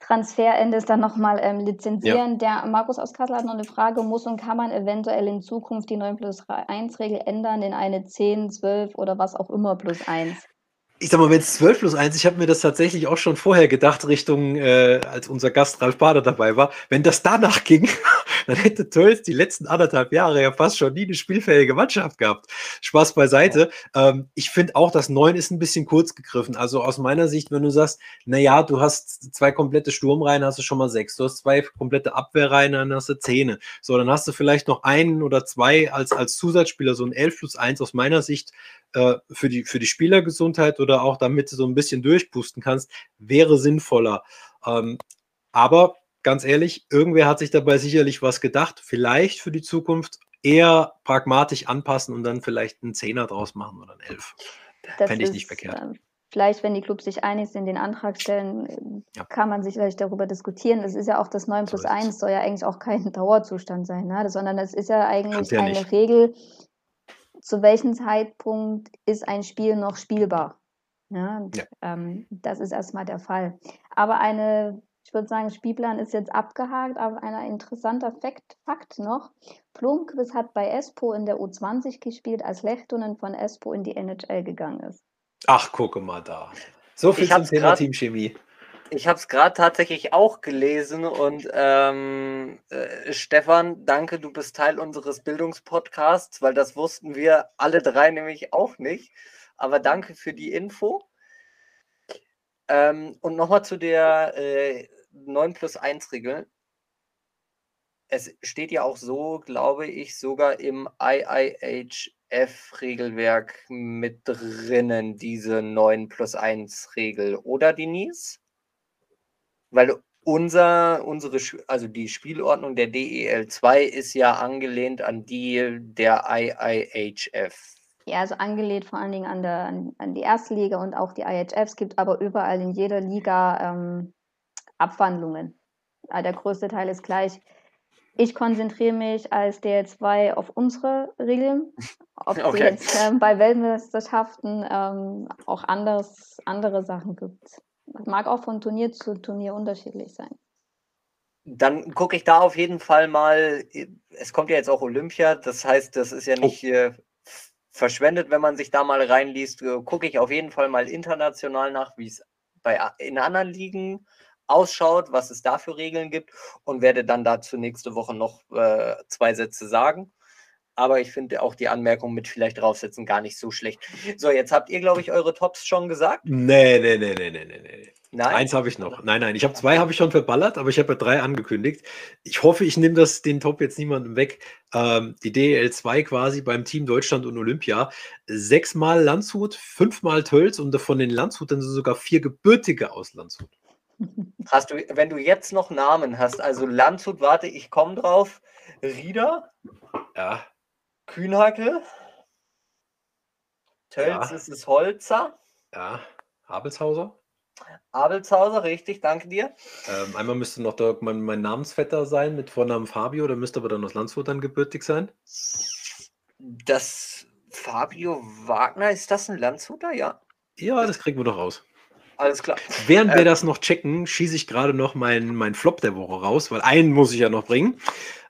Transferendes dann nochmal ähm, lizenzieren. Ja. Der Markus aus Kassel hat noch eine Frage, muss und kann man eventuell in Zukunft die 9 plus 1 Regel ändern in eine 10, 12 oder was auch immer plus 1? Ich sag mal, wenn es 12 plus 1, ich habe mir das tatsächlich auch schon vorher gedacht, Richtung, äh, als unser Gast Ralf Bader dabei war, wenn das danach ging, <laughs> dann hätte Tölz die letzten anderthalb Jahre ja fast schon nie eine spielfähige Mannschaft gehabt. Spaß beiseite. Ja. Ähm, ich finde auch, das 9 ist ein bisschen kurz gegriffen. Also aus meiner Sicht, wenn du sagst, naja, du hast zwei komplette Sturmreihen, hast du schon mal sechs. Du hast zwei komplette Abwehrreihen, dann hast du Zähne. So, dann hast du vielleicht noch einen oder zwei als, als Zusatzspieler, so ein 11 plus 1 aus meiner Sicht äh, für, die, für die Spielergesundheit oder auch damit du so ein bisschen durchpusten kannst, wäre sinnvoller. Ähm, aber ganz ehrlich, irgendwer hat sich dabei sicherlich was gedacht. Vielleicht für die Zukunft eher pragmatisch anpassen und dann vielleicht einen Zehner draus machen oder einen Elf. Fände ich nicht verkehrt. Äh, vielleicht, wenn die Clubs sich einig sind, den Antrag stellen, ja. kann man sich vielleicht darüber diskutieren. Das ist ja auch das 9 plus so 1, soll ja eigentlich auch kein <laughs> Dauerzustand sein, ne? sondern das ist ja eigentlich ja eine nicht. Regel, zu welchem Zeitpunkt ist ein Spiel noch spielbar. Ja, ja. Ähm, das ist erstmal der Fall. Aber eine, ich würde sagen, Spielplan ist jetzt abgehakt, aber ein interessanter Fakt, Fakt noch. Blomqvist hat bei Espoo in der U20 gespielt, als Lechtonen von Espoo in die NHL gegangen ist. Ach, gucke mal da. So viel ich zum Thema Teamchemie. Ich habe es gerade tatsächlich auch gelesen und ähm, äh, Stefan, danke, du bist Teil unseres Bildungspodcasts, weil das wussten wir alle drei nämlich auch nicht. Aber danke für die Info. Ähm, und nochmal zu der äh, 9 plus 1 Regel. Es steht ja auch so, glaube ich, sogar im IIHF-Regelwerk mit drinnen, diese 9 plus 1 Regel, oder Denise? Weil unser, unsere, also die Spielordnung der DEL2 ist ja angelehnt an die der IIHF. Ja, also angelehnt vor allen Dingen an, der, an, die erste Liga und auch die IHF. Es gibt aber überall in jeder Liga ähm, Abwandlungen. Der größte Teil ist gleich. Ich konzentriere mich als DL2 auf unsere Regeln. Ob <laughs> okay. es jetzt ähm, bei Weltmeisterschaften ähm, auch anders, andere Sachen gibt. Das mag auch von Turnier zu Turnier unterschiedlich sein. Dann gucke ich da auf jeden Fall mal. Es kommt ja jetzt auch Olympia, das heißt, das ist ja oh. nicht oh. verschwendet, wenn man sich da mal reinliest. Äh, gucke ich auf jeden Fall mal international nach, wie es bei, in anderen Ligen ausschaut, was es da für Regeln gibt und werde dann dazu nächste Woche noch äh, zwei Sätze sagen aber ich finde auch die Anmerkung mit vielleicht draufsetzen gar nicht so schlecht. So, jetzt habt ihr, glaube ich, eure Tops schon gesagt. Nee, nee, nee, nee, nee, nee. Nein? Eins habe ich noch. Nein, nein, ich habe zwei habe ich schon verballert, aber ich habe ja drei angekündigt. Ich hoffe, ich nehme das den Top jetzt niemandem weg. Ähm, die DEL 2 quasi beim Team Deutschland und Olympia. Sechsmal Landshut, fünfmal Tölz und von den Landshutern sind sogar vier Gebürtige aus Landshut. <laughs> Hast du, wenn du jetzt noch Namen hast, also Landshut, warte, ich komme drauf. Rieder? Ja. Kühnhackel. Tölz ja. ist es Holzer. Ja, Abelshauser. Abelshauser, richtig, danke dir. Ähm, einmal müsste noch der, mein, mein, Namensvetter sein mit Vornamen Fabio, der müsste aber dann aus Landshut dann gebürtig sein. Das Fabio Wagner, ist das ein Landshuter? Ja. Ja, das kriegen wir doch raus. Alles klar. Während äh, wir das noch checken, schieße ich gerade noch meinen mein Flop der Woche raus, weil einen muss ich ja noch bringen.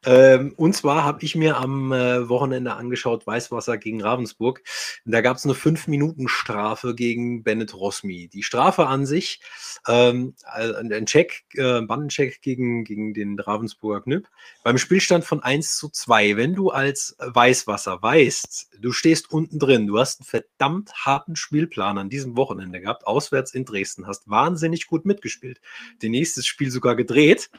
Ähm, und zwar habe ich mir am äh, Wochenende angeschaut Weißwasser gegen Ravensburg. Da gab es eine 5-Minuten-Strafe gegen Bennett Rosmi. Die Strafe an sich, ähm, ein Check, äh, Bandencheck gegen, gegen den Ravensburger Knüpp. Beim Spielstand von 1 zu 2, wenn du als Weißwasser weißt, du stehst unten drin, du hast einen verdammt harten Spielplan an diesem Wochenende gehabt, auswärts in Dresden, hast wahnsinnig gut mitgespielt. Den nächstes Spiel sogar gedreht,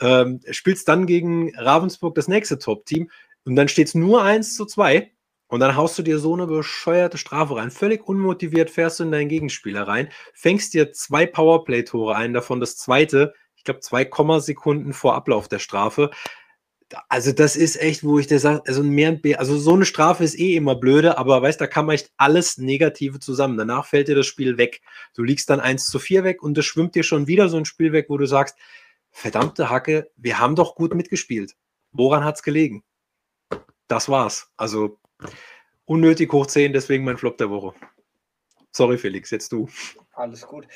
ähm, spielst dann gegen Ravensburg das nächste Top-Team und dann steht es nur 1 zu 2 und dann haust du dir so eine bescheuerte Strafe rein. Völlig unmotiviert fährst du in deinen Gegenspieler rein, fängst dir zwei Powerplay-Tore ein, davon das zweite, ich glaube, zwei Sekunden vor Ablauf der Strafe. Also, das ist echt, wo ich dir sage, also mehr also so eine Strafe ist eh immer blöde, aber weißt, da kann man echt alles Negative zusammen. Danach fällt dir das Spiel weg. Du liegst dann 1 zu 4 weg und es schwimmt dir schon wieder so ein Spiel weg, wo du sagst, verdammte Hacke, wir haben doch gut mitgespielt. Woran hat es gelegen? Das war's. Also unnötig hoch 10, deswegen mein Flop der Woche. Sorry, Felix, jetzt du. Alles gut.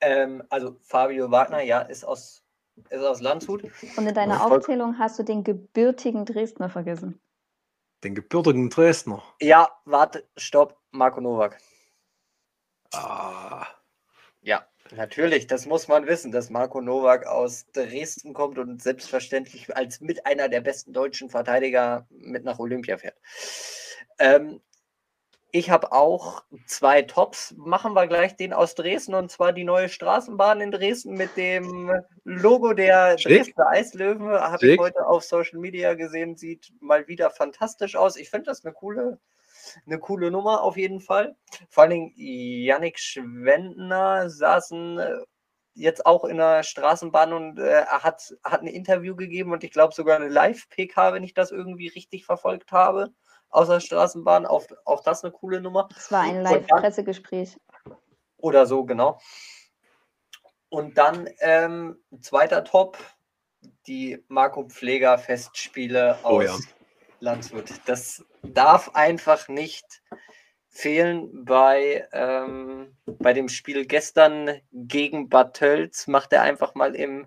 Ähm, also Fabio Wagner, ja, ist aus, ist aus Landshut. Und in deiner Aufzählung hast du den gebürtigen Dresdner vergessen. Den gebürtigen Dresdner? Ja, warte, stopp, Marco Nowak. Ah. Natürlich, das muss man wissen, dass Marco Nowak aus Dresden kommt und selbstverständlich als mit einer der besten deutschen Verteidiger mit nach Olympia fährt. Ähm, ich habe auch zwei Tops. Machen wir gleich den aus Dresden und zwar die neue Straßenbahn in Dresden mit dem Logo der Dresdner Eislöwen. Habe ich heute auf Social Media gesehen. Sieht mal wieder fantastisch aus. Ich finde das eine coole, eine coole Nummer auf jeden Fall. Vor allen Dingen Yannick Schwendner saßen äh, jetzt auch in der Straßenbahn und äh, hat, hat ein Interview gegeben und ich glaube sogar eine Live-PK, wenn ich das irgendwie richtig verfolgt habe aus der Straßenbahn. Auch, auch das eine coole Nummer. Das war ein Live-Pressegespräch. Oder so, genau. Und dann ähm, zweiter Top, die Marco Pfleger Festspiele aus oh, ja. Landshut. Das darf einfach nicht fehlen bei, ähm, bei dem Spiel gestern gegen Bad Tölz. Macht er einfach mal im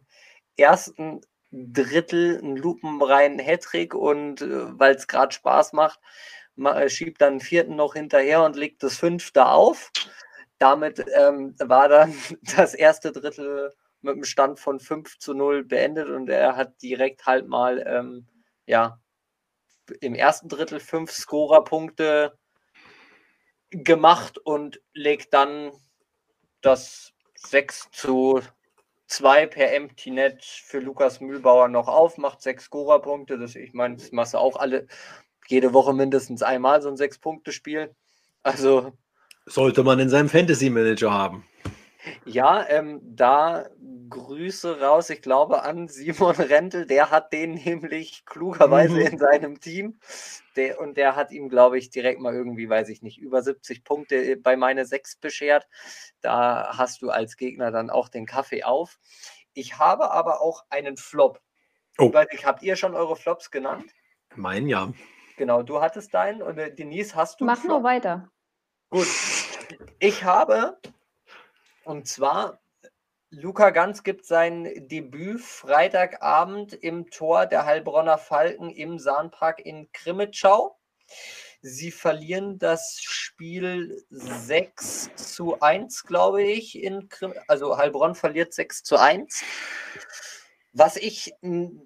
ersten Drittel einen lupenreinen Hattrick und äh, weil es gerade Spaß macht, ma, schiebt dann einen vierten noch hinterher und legt das fünfte auf. Damit ähm, war dann <laughs> das erste Drittel mit einem Stand von 5 zu 0 beendet und er hat direkt halt mal ähm, ja, im ersten Drittel fünf Scorerpunkte gemacht und legt dann das 6 zu 2 per Empty Net für Lukas Mühlbauer noch auf, macht sechs Scorerpunkte. Das, ich meine, das machst du auch alle jede Woche mindestens einmal so ein Sechs-Punkte-Spiel. Also. Sollte man in seinem Fantasy-Manager haben. Ja, ähm, da Grüße raus, ich glaube, an Simon Rentel. Der hat den nämlich klugerweise mhm. in seinem Team. Der, und der hat ihm, glaube ich, direkt mal irgendwie, weiß ich nicht, über 70 Punkte äh, bei meine 6 beschert. Da hast du als Gegner dann auch den Kaffee auf. Ich habe aber auch einen Flop. Oh. Ich weiß nicht, habt ihr schon eure Flops genannt? Mein ja. Genau, du hattest deinen und äh, Denise hast du. Mach nur weiter. Gut. Ich habe und zwar, Luca Ganz gibt sein Debüt Freitagabend im Tor der Heilbronner Falken im Sahnpark in Krimitschau. Sie verlieren das Spiel 6 zu 1, glaube ich. In Krim also Heilbronn verliert 6 zu 1. Was ich,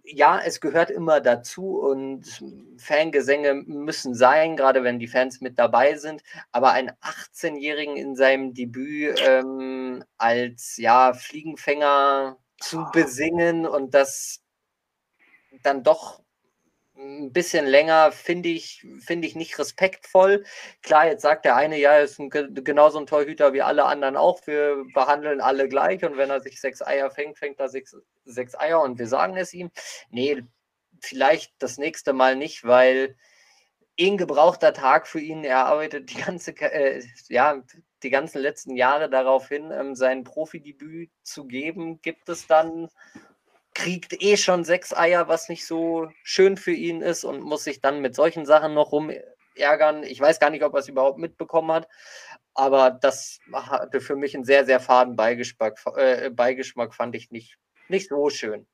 ja, es gehört immer dazu und Fangesänge müssen sein, gerade wenn die Fans mit dabei sind. Aber einen 18-Jährigen in seinem Debüt ähm, als ja, Fliegenfänger zu besingen und das dann doch ein bisschen länger finde ich, finde ich nicht respektvoll. Klar, jetzt sagt der eine, ja, er ist ein, genauso ein Torhüter wie alle anderen auch. Wir behandeln alle gleich und wenn er sich sechs Eier fängt, fängt er sechs, sechs Eier und wir sagen es ihm. Nee, vielleicht das nächste Mal nicht, weil ein gebrauchter Tag für ihn. Er arbeitet die ganze, äh, ja, die ganzen letzten Jahre darauf hin, ähm, sein Profidebüt zu geben. Gibt es dann kriegt eh schon sechs Eier, was nicht so schön für ihn ist und muss sich dann mit solchen Sachen noch rumärgern. Ich weiß gar nicht, ob er es überhaupt mitbekommen hat, aber das hatte für mich einen sehr, sehr faden Beigeschmack, äh, Beigeschmack fand ich nicht, nicht so schön.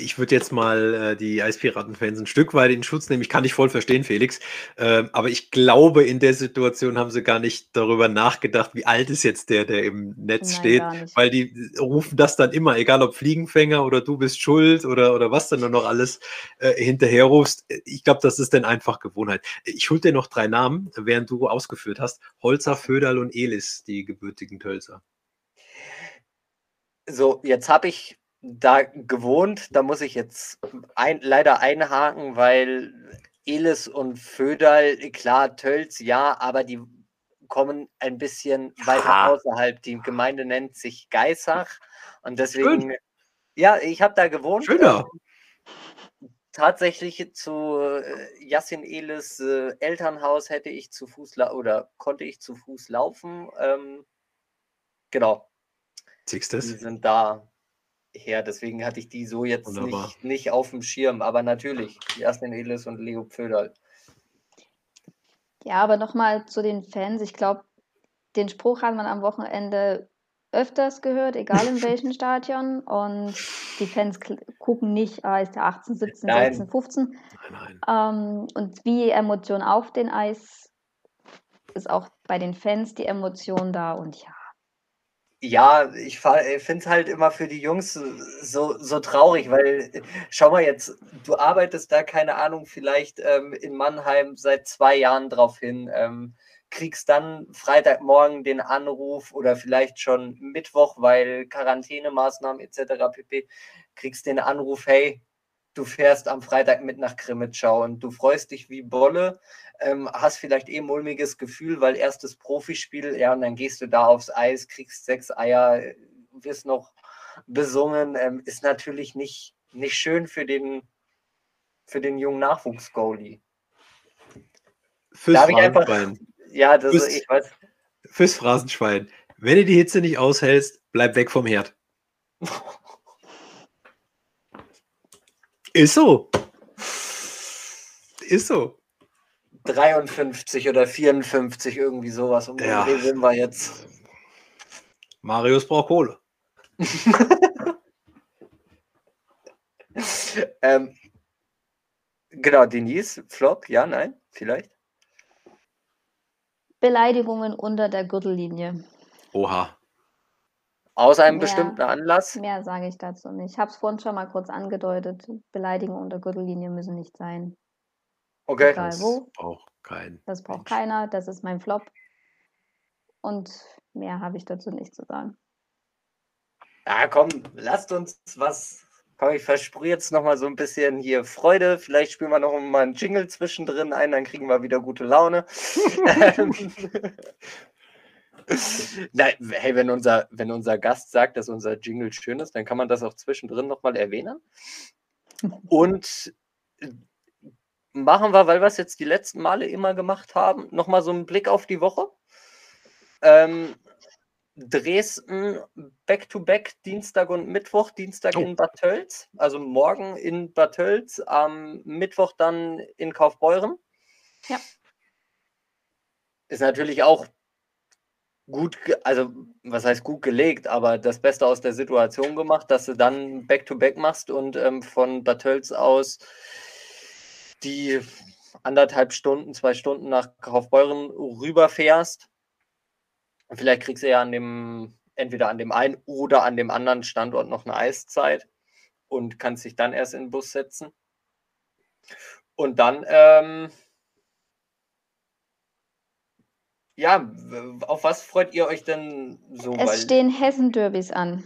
Ich würde jetzt mal äh, die Eispiraten-Fans ein Stück weit in Schutz nehmen. Ich kann dich voll verstehen, Felix. Ähm, aber ich glaube, in der Situation haben sie gar nicht darüber nachgedacht, wie alt ist jetzt der, der im Netz Nein, steht. Weil die rufen das dann immer, egal ob Fliegenfänger oder du bist schuld oder, oder was dann nur noch alles äh, hinterherrufst. Ich glaube, das ist dann einfach Gewohnheit. Ich hol dir noch drei Namen, während du ausgeführt hast. Holzer, Föderl und Elis, die gebürtigen Tölzer. So, jetzt habe ich da gewohnt, da muss ich jetzt ein, leider einhaken, weil Elis und Föderl, klar, Tölz, ja, aber die kommen ein bisschen weiter außerhalb. Die Gemeinde nennt sich Geissach und deswegen, ja, ich habe da gewohnt. Schöner. Ähm, tatsächlich zu äh, Yassin Elis äh, Elternhaus hätte ich zu Fuß oder konnte ich zu Fuß laufen. Ähm, genau, Siehst die sind da her. Deswegen hatte ich die so jetzt Wunderbar. nicht, nicht auf dem Schirm. Aber natürlich, Jasmin Elis und Leo Pföderl. Ja, aber nochmal zu den Fans. Ich glaube, den Spruch hat man am Wochenende öfters gehört, egal in <laughs> welchem Stadion. Und die Fans gucken nicht, ah, ist der 18, 17, Nein. 16, 15. Nein, nein. Ähm, und wie Emotion auf den Eis ist auch bei den Fans die Emotion da. Und ja, Ja, ich finde es halt immer für die Jungs so, so traurig, weil äh, schau mal jetzt, du arbeitest da, keine Ahnung, vielleicht ähm, in Mannheim seit zwei Jahren drauf hin, ähm, kriegst dann Freitagmorgen den Anruf oder vielleicht schon Mittwoch, weil Quarantänemaßnahmen etc. pp. kriegst den Anruf, hey, du fährst am Freitag mit nach Krimitschau und du freust dich wie Bolle, ähm, hast vielleicht eh ein mulmiges Gefühl, weil erstes Profispiel, ja, und dann gehst du da aufs Eis, kriegst sechs Eier, wirst noch besungen, ähm, ist natürlich nicht, nicht schön für den, für den jungen Nachwuchs-Goalie. Fürs einfach- Phrasenschwein. <laughs> Ja, das Bist- ich weiß. Fürs Phrasenschwein. Wenn du die Hitze nicht aushältst, bleib weg vom Herd. <laughs> Ist so. Ist so. 53 oder 54, irgendwie sowas. Um den Ja. Dreh sind wir jetzt. Marius braucht Kohle. <laughs> Ähm, genau, Denise, Flop, ja, nein, vielleicht. Beleidigungen unter der Gürtellinie. Oha. Aus einem Ja. bestimmten Anlass. Mehr sage ich dazu nicht. Ich habe es vorhin schon mal kurz angedeutet. Beleidigungen unter Gürtellinie müssen nicht sein. Okay. Egal Das wo. braucht kein. Das braucht Mensch. keiner. Das ist mein Flop. Und mehr habe ich dazu nicht zu sagen. Ja, komm, lasst uns was. Komm, ich versprühe jetzt noch mal so ein bisschen hier Freude. Vielleicht spielen wir noch mal einen Jingle zwischendrin ein, dann kriegen wir wieder gute Laune. <laughs> <laughs> <laughs> Nein, hey, wenn unser, wenn unser Gast sagt, dass unser Jingle schön ist, dann kann man das auch zwischendrin noch mal erwähnen. Und äh, machen wir, weil wir es jetzt die letzten Male immer gemacht haben, noch mal so einen Blick auf die Woche. Ähm, Dresden Back-to-Back Dienstag und Mittwoch. Dienstag Oh. in Bad Tölz, also morgen in Bad Tölz, am Mittwoch dann in Kaufbeuren. Ja. Ist natürlich auch gut, also was heißt gut gelegt, aber das Beste aus der Situation gemacht, dass du dann Back-to-Back machst und ähm, von Bad Tölz aus die anderthalb Stunden, zwei Stunden nach Kaufbeuren rüberfährst. Vielleicht kriegst du ja an dem, entweder an dem einen oder an dem anderen Standort noch eine Eiszeit und kannst dich dann erst in den Bus setzen. Und dann, ähm, ja, auf was freut ihr euch denn so? Es stehen Hessen-Derbys an.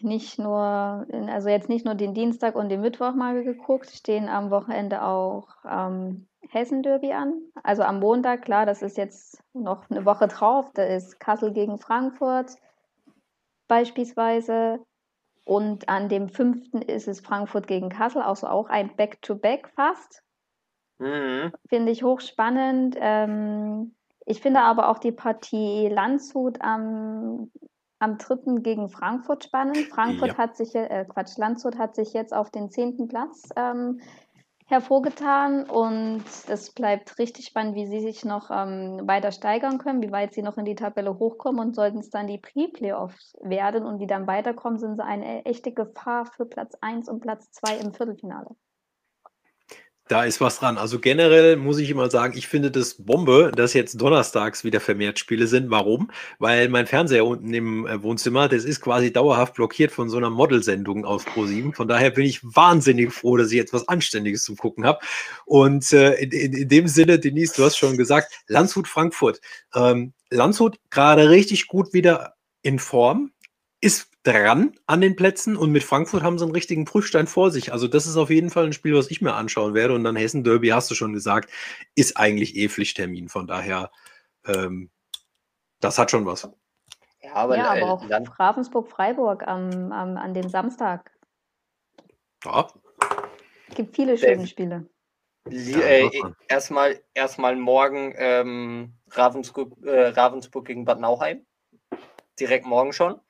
Nicht nur, also jetzt nicht nur den Dienstag und den Mittwoch mal geguckt, stehen am Wochenende auch ähm, Hessen-Derby an. Also am Montag, klar, das ist jetzt noch eine Woche drauf, da ist Kassel gegen Frankfurt beispielsweise. Und an dem 5. ist es Frankfurt gegen Kassel, also auch ein Back-to-Back fast. Mhm. Finde ich hochspannend. Ähm, ich finde aber auch die Partie Landshut am, am 3. gegen Frankfurt spannend. Frankfurt Ja. hat sich, äh, Quatsch, Landshut hat sich jetzt auf den 10. Platz ähm, hervorgetan und es bleibt richtig spannend, wie sie sich noch ähm, weiter steigern können, wie weit sie noch in die Tabelle hochkommen und sollten es dann die Pre-Playoffs werden und die dann weiterkommen, sind sie eine echte Gefahr für Platz 1 und Platz 2 im Viertelfinale. Da ist was dran. Also generell muss ich immer sagen, ich finde das Bombe, dass jetzt donnerstags wieder vermehrt Spiele sind. Warum? Weil mein Fernseher unten im äh, Wohnzimmer, das ist quasi dauerhaft blockiert von so einer Modelsendung aus Pro7. Von daher bin ich wahnsinnig froh, dass ich jetzt was Anständiges zum Gucken habe. Und äh, in, in, in, dem Sinne, Denise, du hast schon gesagt, Landshut Frankfurt. Ähm, Landshut gerade richtig gut wieder in Form, ist dran an den Plätzen und mit Frankfurt haben sie einen richtigen Prüfstein vor sich. Also das ist auf jeden Fall ein Spiel, was ich mir anschauen werde. Und dann Hessen Derby, hast du schon gesagt, ist eigentlich eh Pflichttermin. Von daher, ähm, das hat schon was. Ja, aber, ja, aber auch dann Ravensburg-Freiburg am, am, an dem Samstag. Ja. Es gibt viele schöne Spiele. Ja, äh, erstmal, erstmal morgen ähm, Ravensburg, äh, Ravensburg gegen Bad Nauheim. Direkt morgen schon.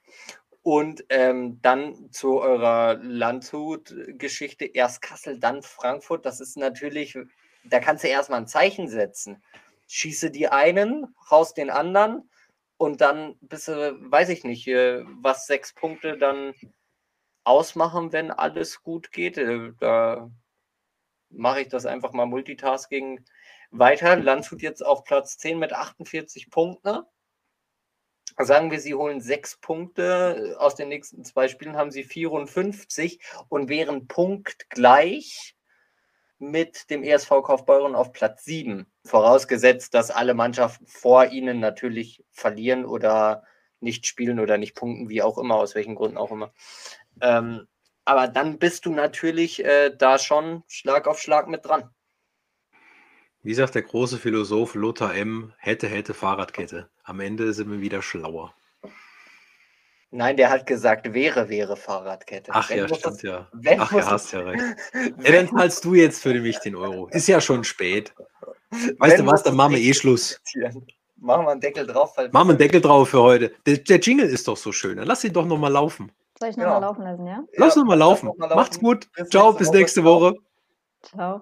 Und ähm, dann zu eurer Landshut-Geschichte, erst Kassel, dann Frankfurt. Das ist natürlich, da kannst du erstmal ein Zeichen setzen. Schieße die einen, raus den anderen und dann bist du, weiß ich nicht, äh, was sechs Punkte dann ausmachen, wenn alles gut geht. Äh, da mache ich das einfach mal Multitasking weiter. Landshut jetzt auf Platz 10 mit 48 Punkten. Sagen wir, sie holen sechs Punkte. Aus den nächsten zwei Spielen haben sie 54 und wären punktgleich mit dem ESV Kaufbeuren auf Platz 7. Vorausgesetzt, dass alle Mannschaften vor ihnen natürlich verlieren oder nicht spielen oder nicht punkten, wie auch immer, aus welchen Gründen auch immer. Ähm, aber dann bist du natürlich äh, da schon Schlag auf Schlag mit dran. Wie sagt der große Philosoph Lothar M., hätte, hätte Fahrradkette. Am Ende sind wir wieder schlauer. Nein, der hat gesagt, wäre, wäre Fahrradkette. Ach wenn ja, stimmt das, ja. Ach, ja, hast ja recht. ja, dann zahlst du jetzt für mich den Euro. Ist ja schon spät. Weißt du was, dann machen wir eh Schluss. Machen wir einen Deckel drauf. Machen wir einen Deckel drauf für heute. Der, der, Jingle ist doch so schön. Dann lass ihn doch nochmal laufen. Soll ich nochmal ja. laufen lassen, ja? Lass ja, nochmal laufen. Noch laufen. Macht's gut. Bis Ciao, bis nächste Woche. Ciao.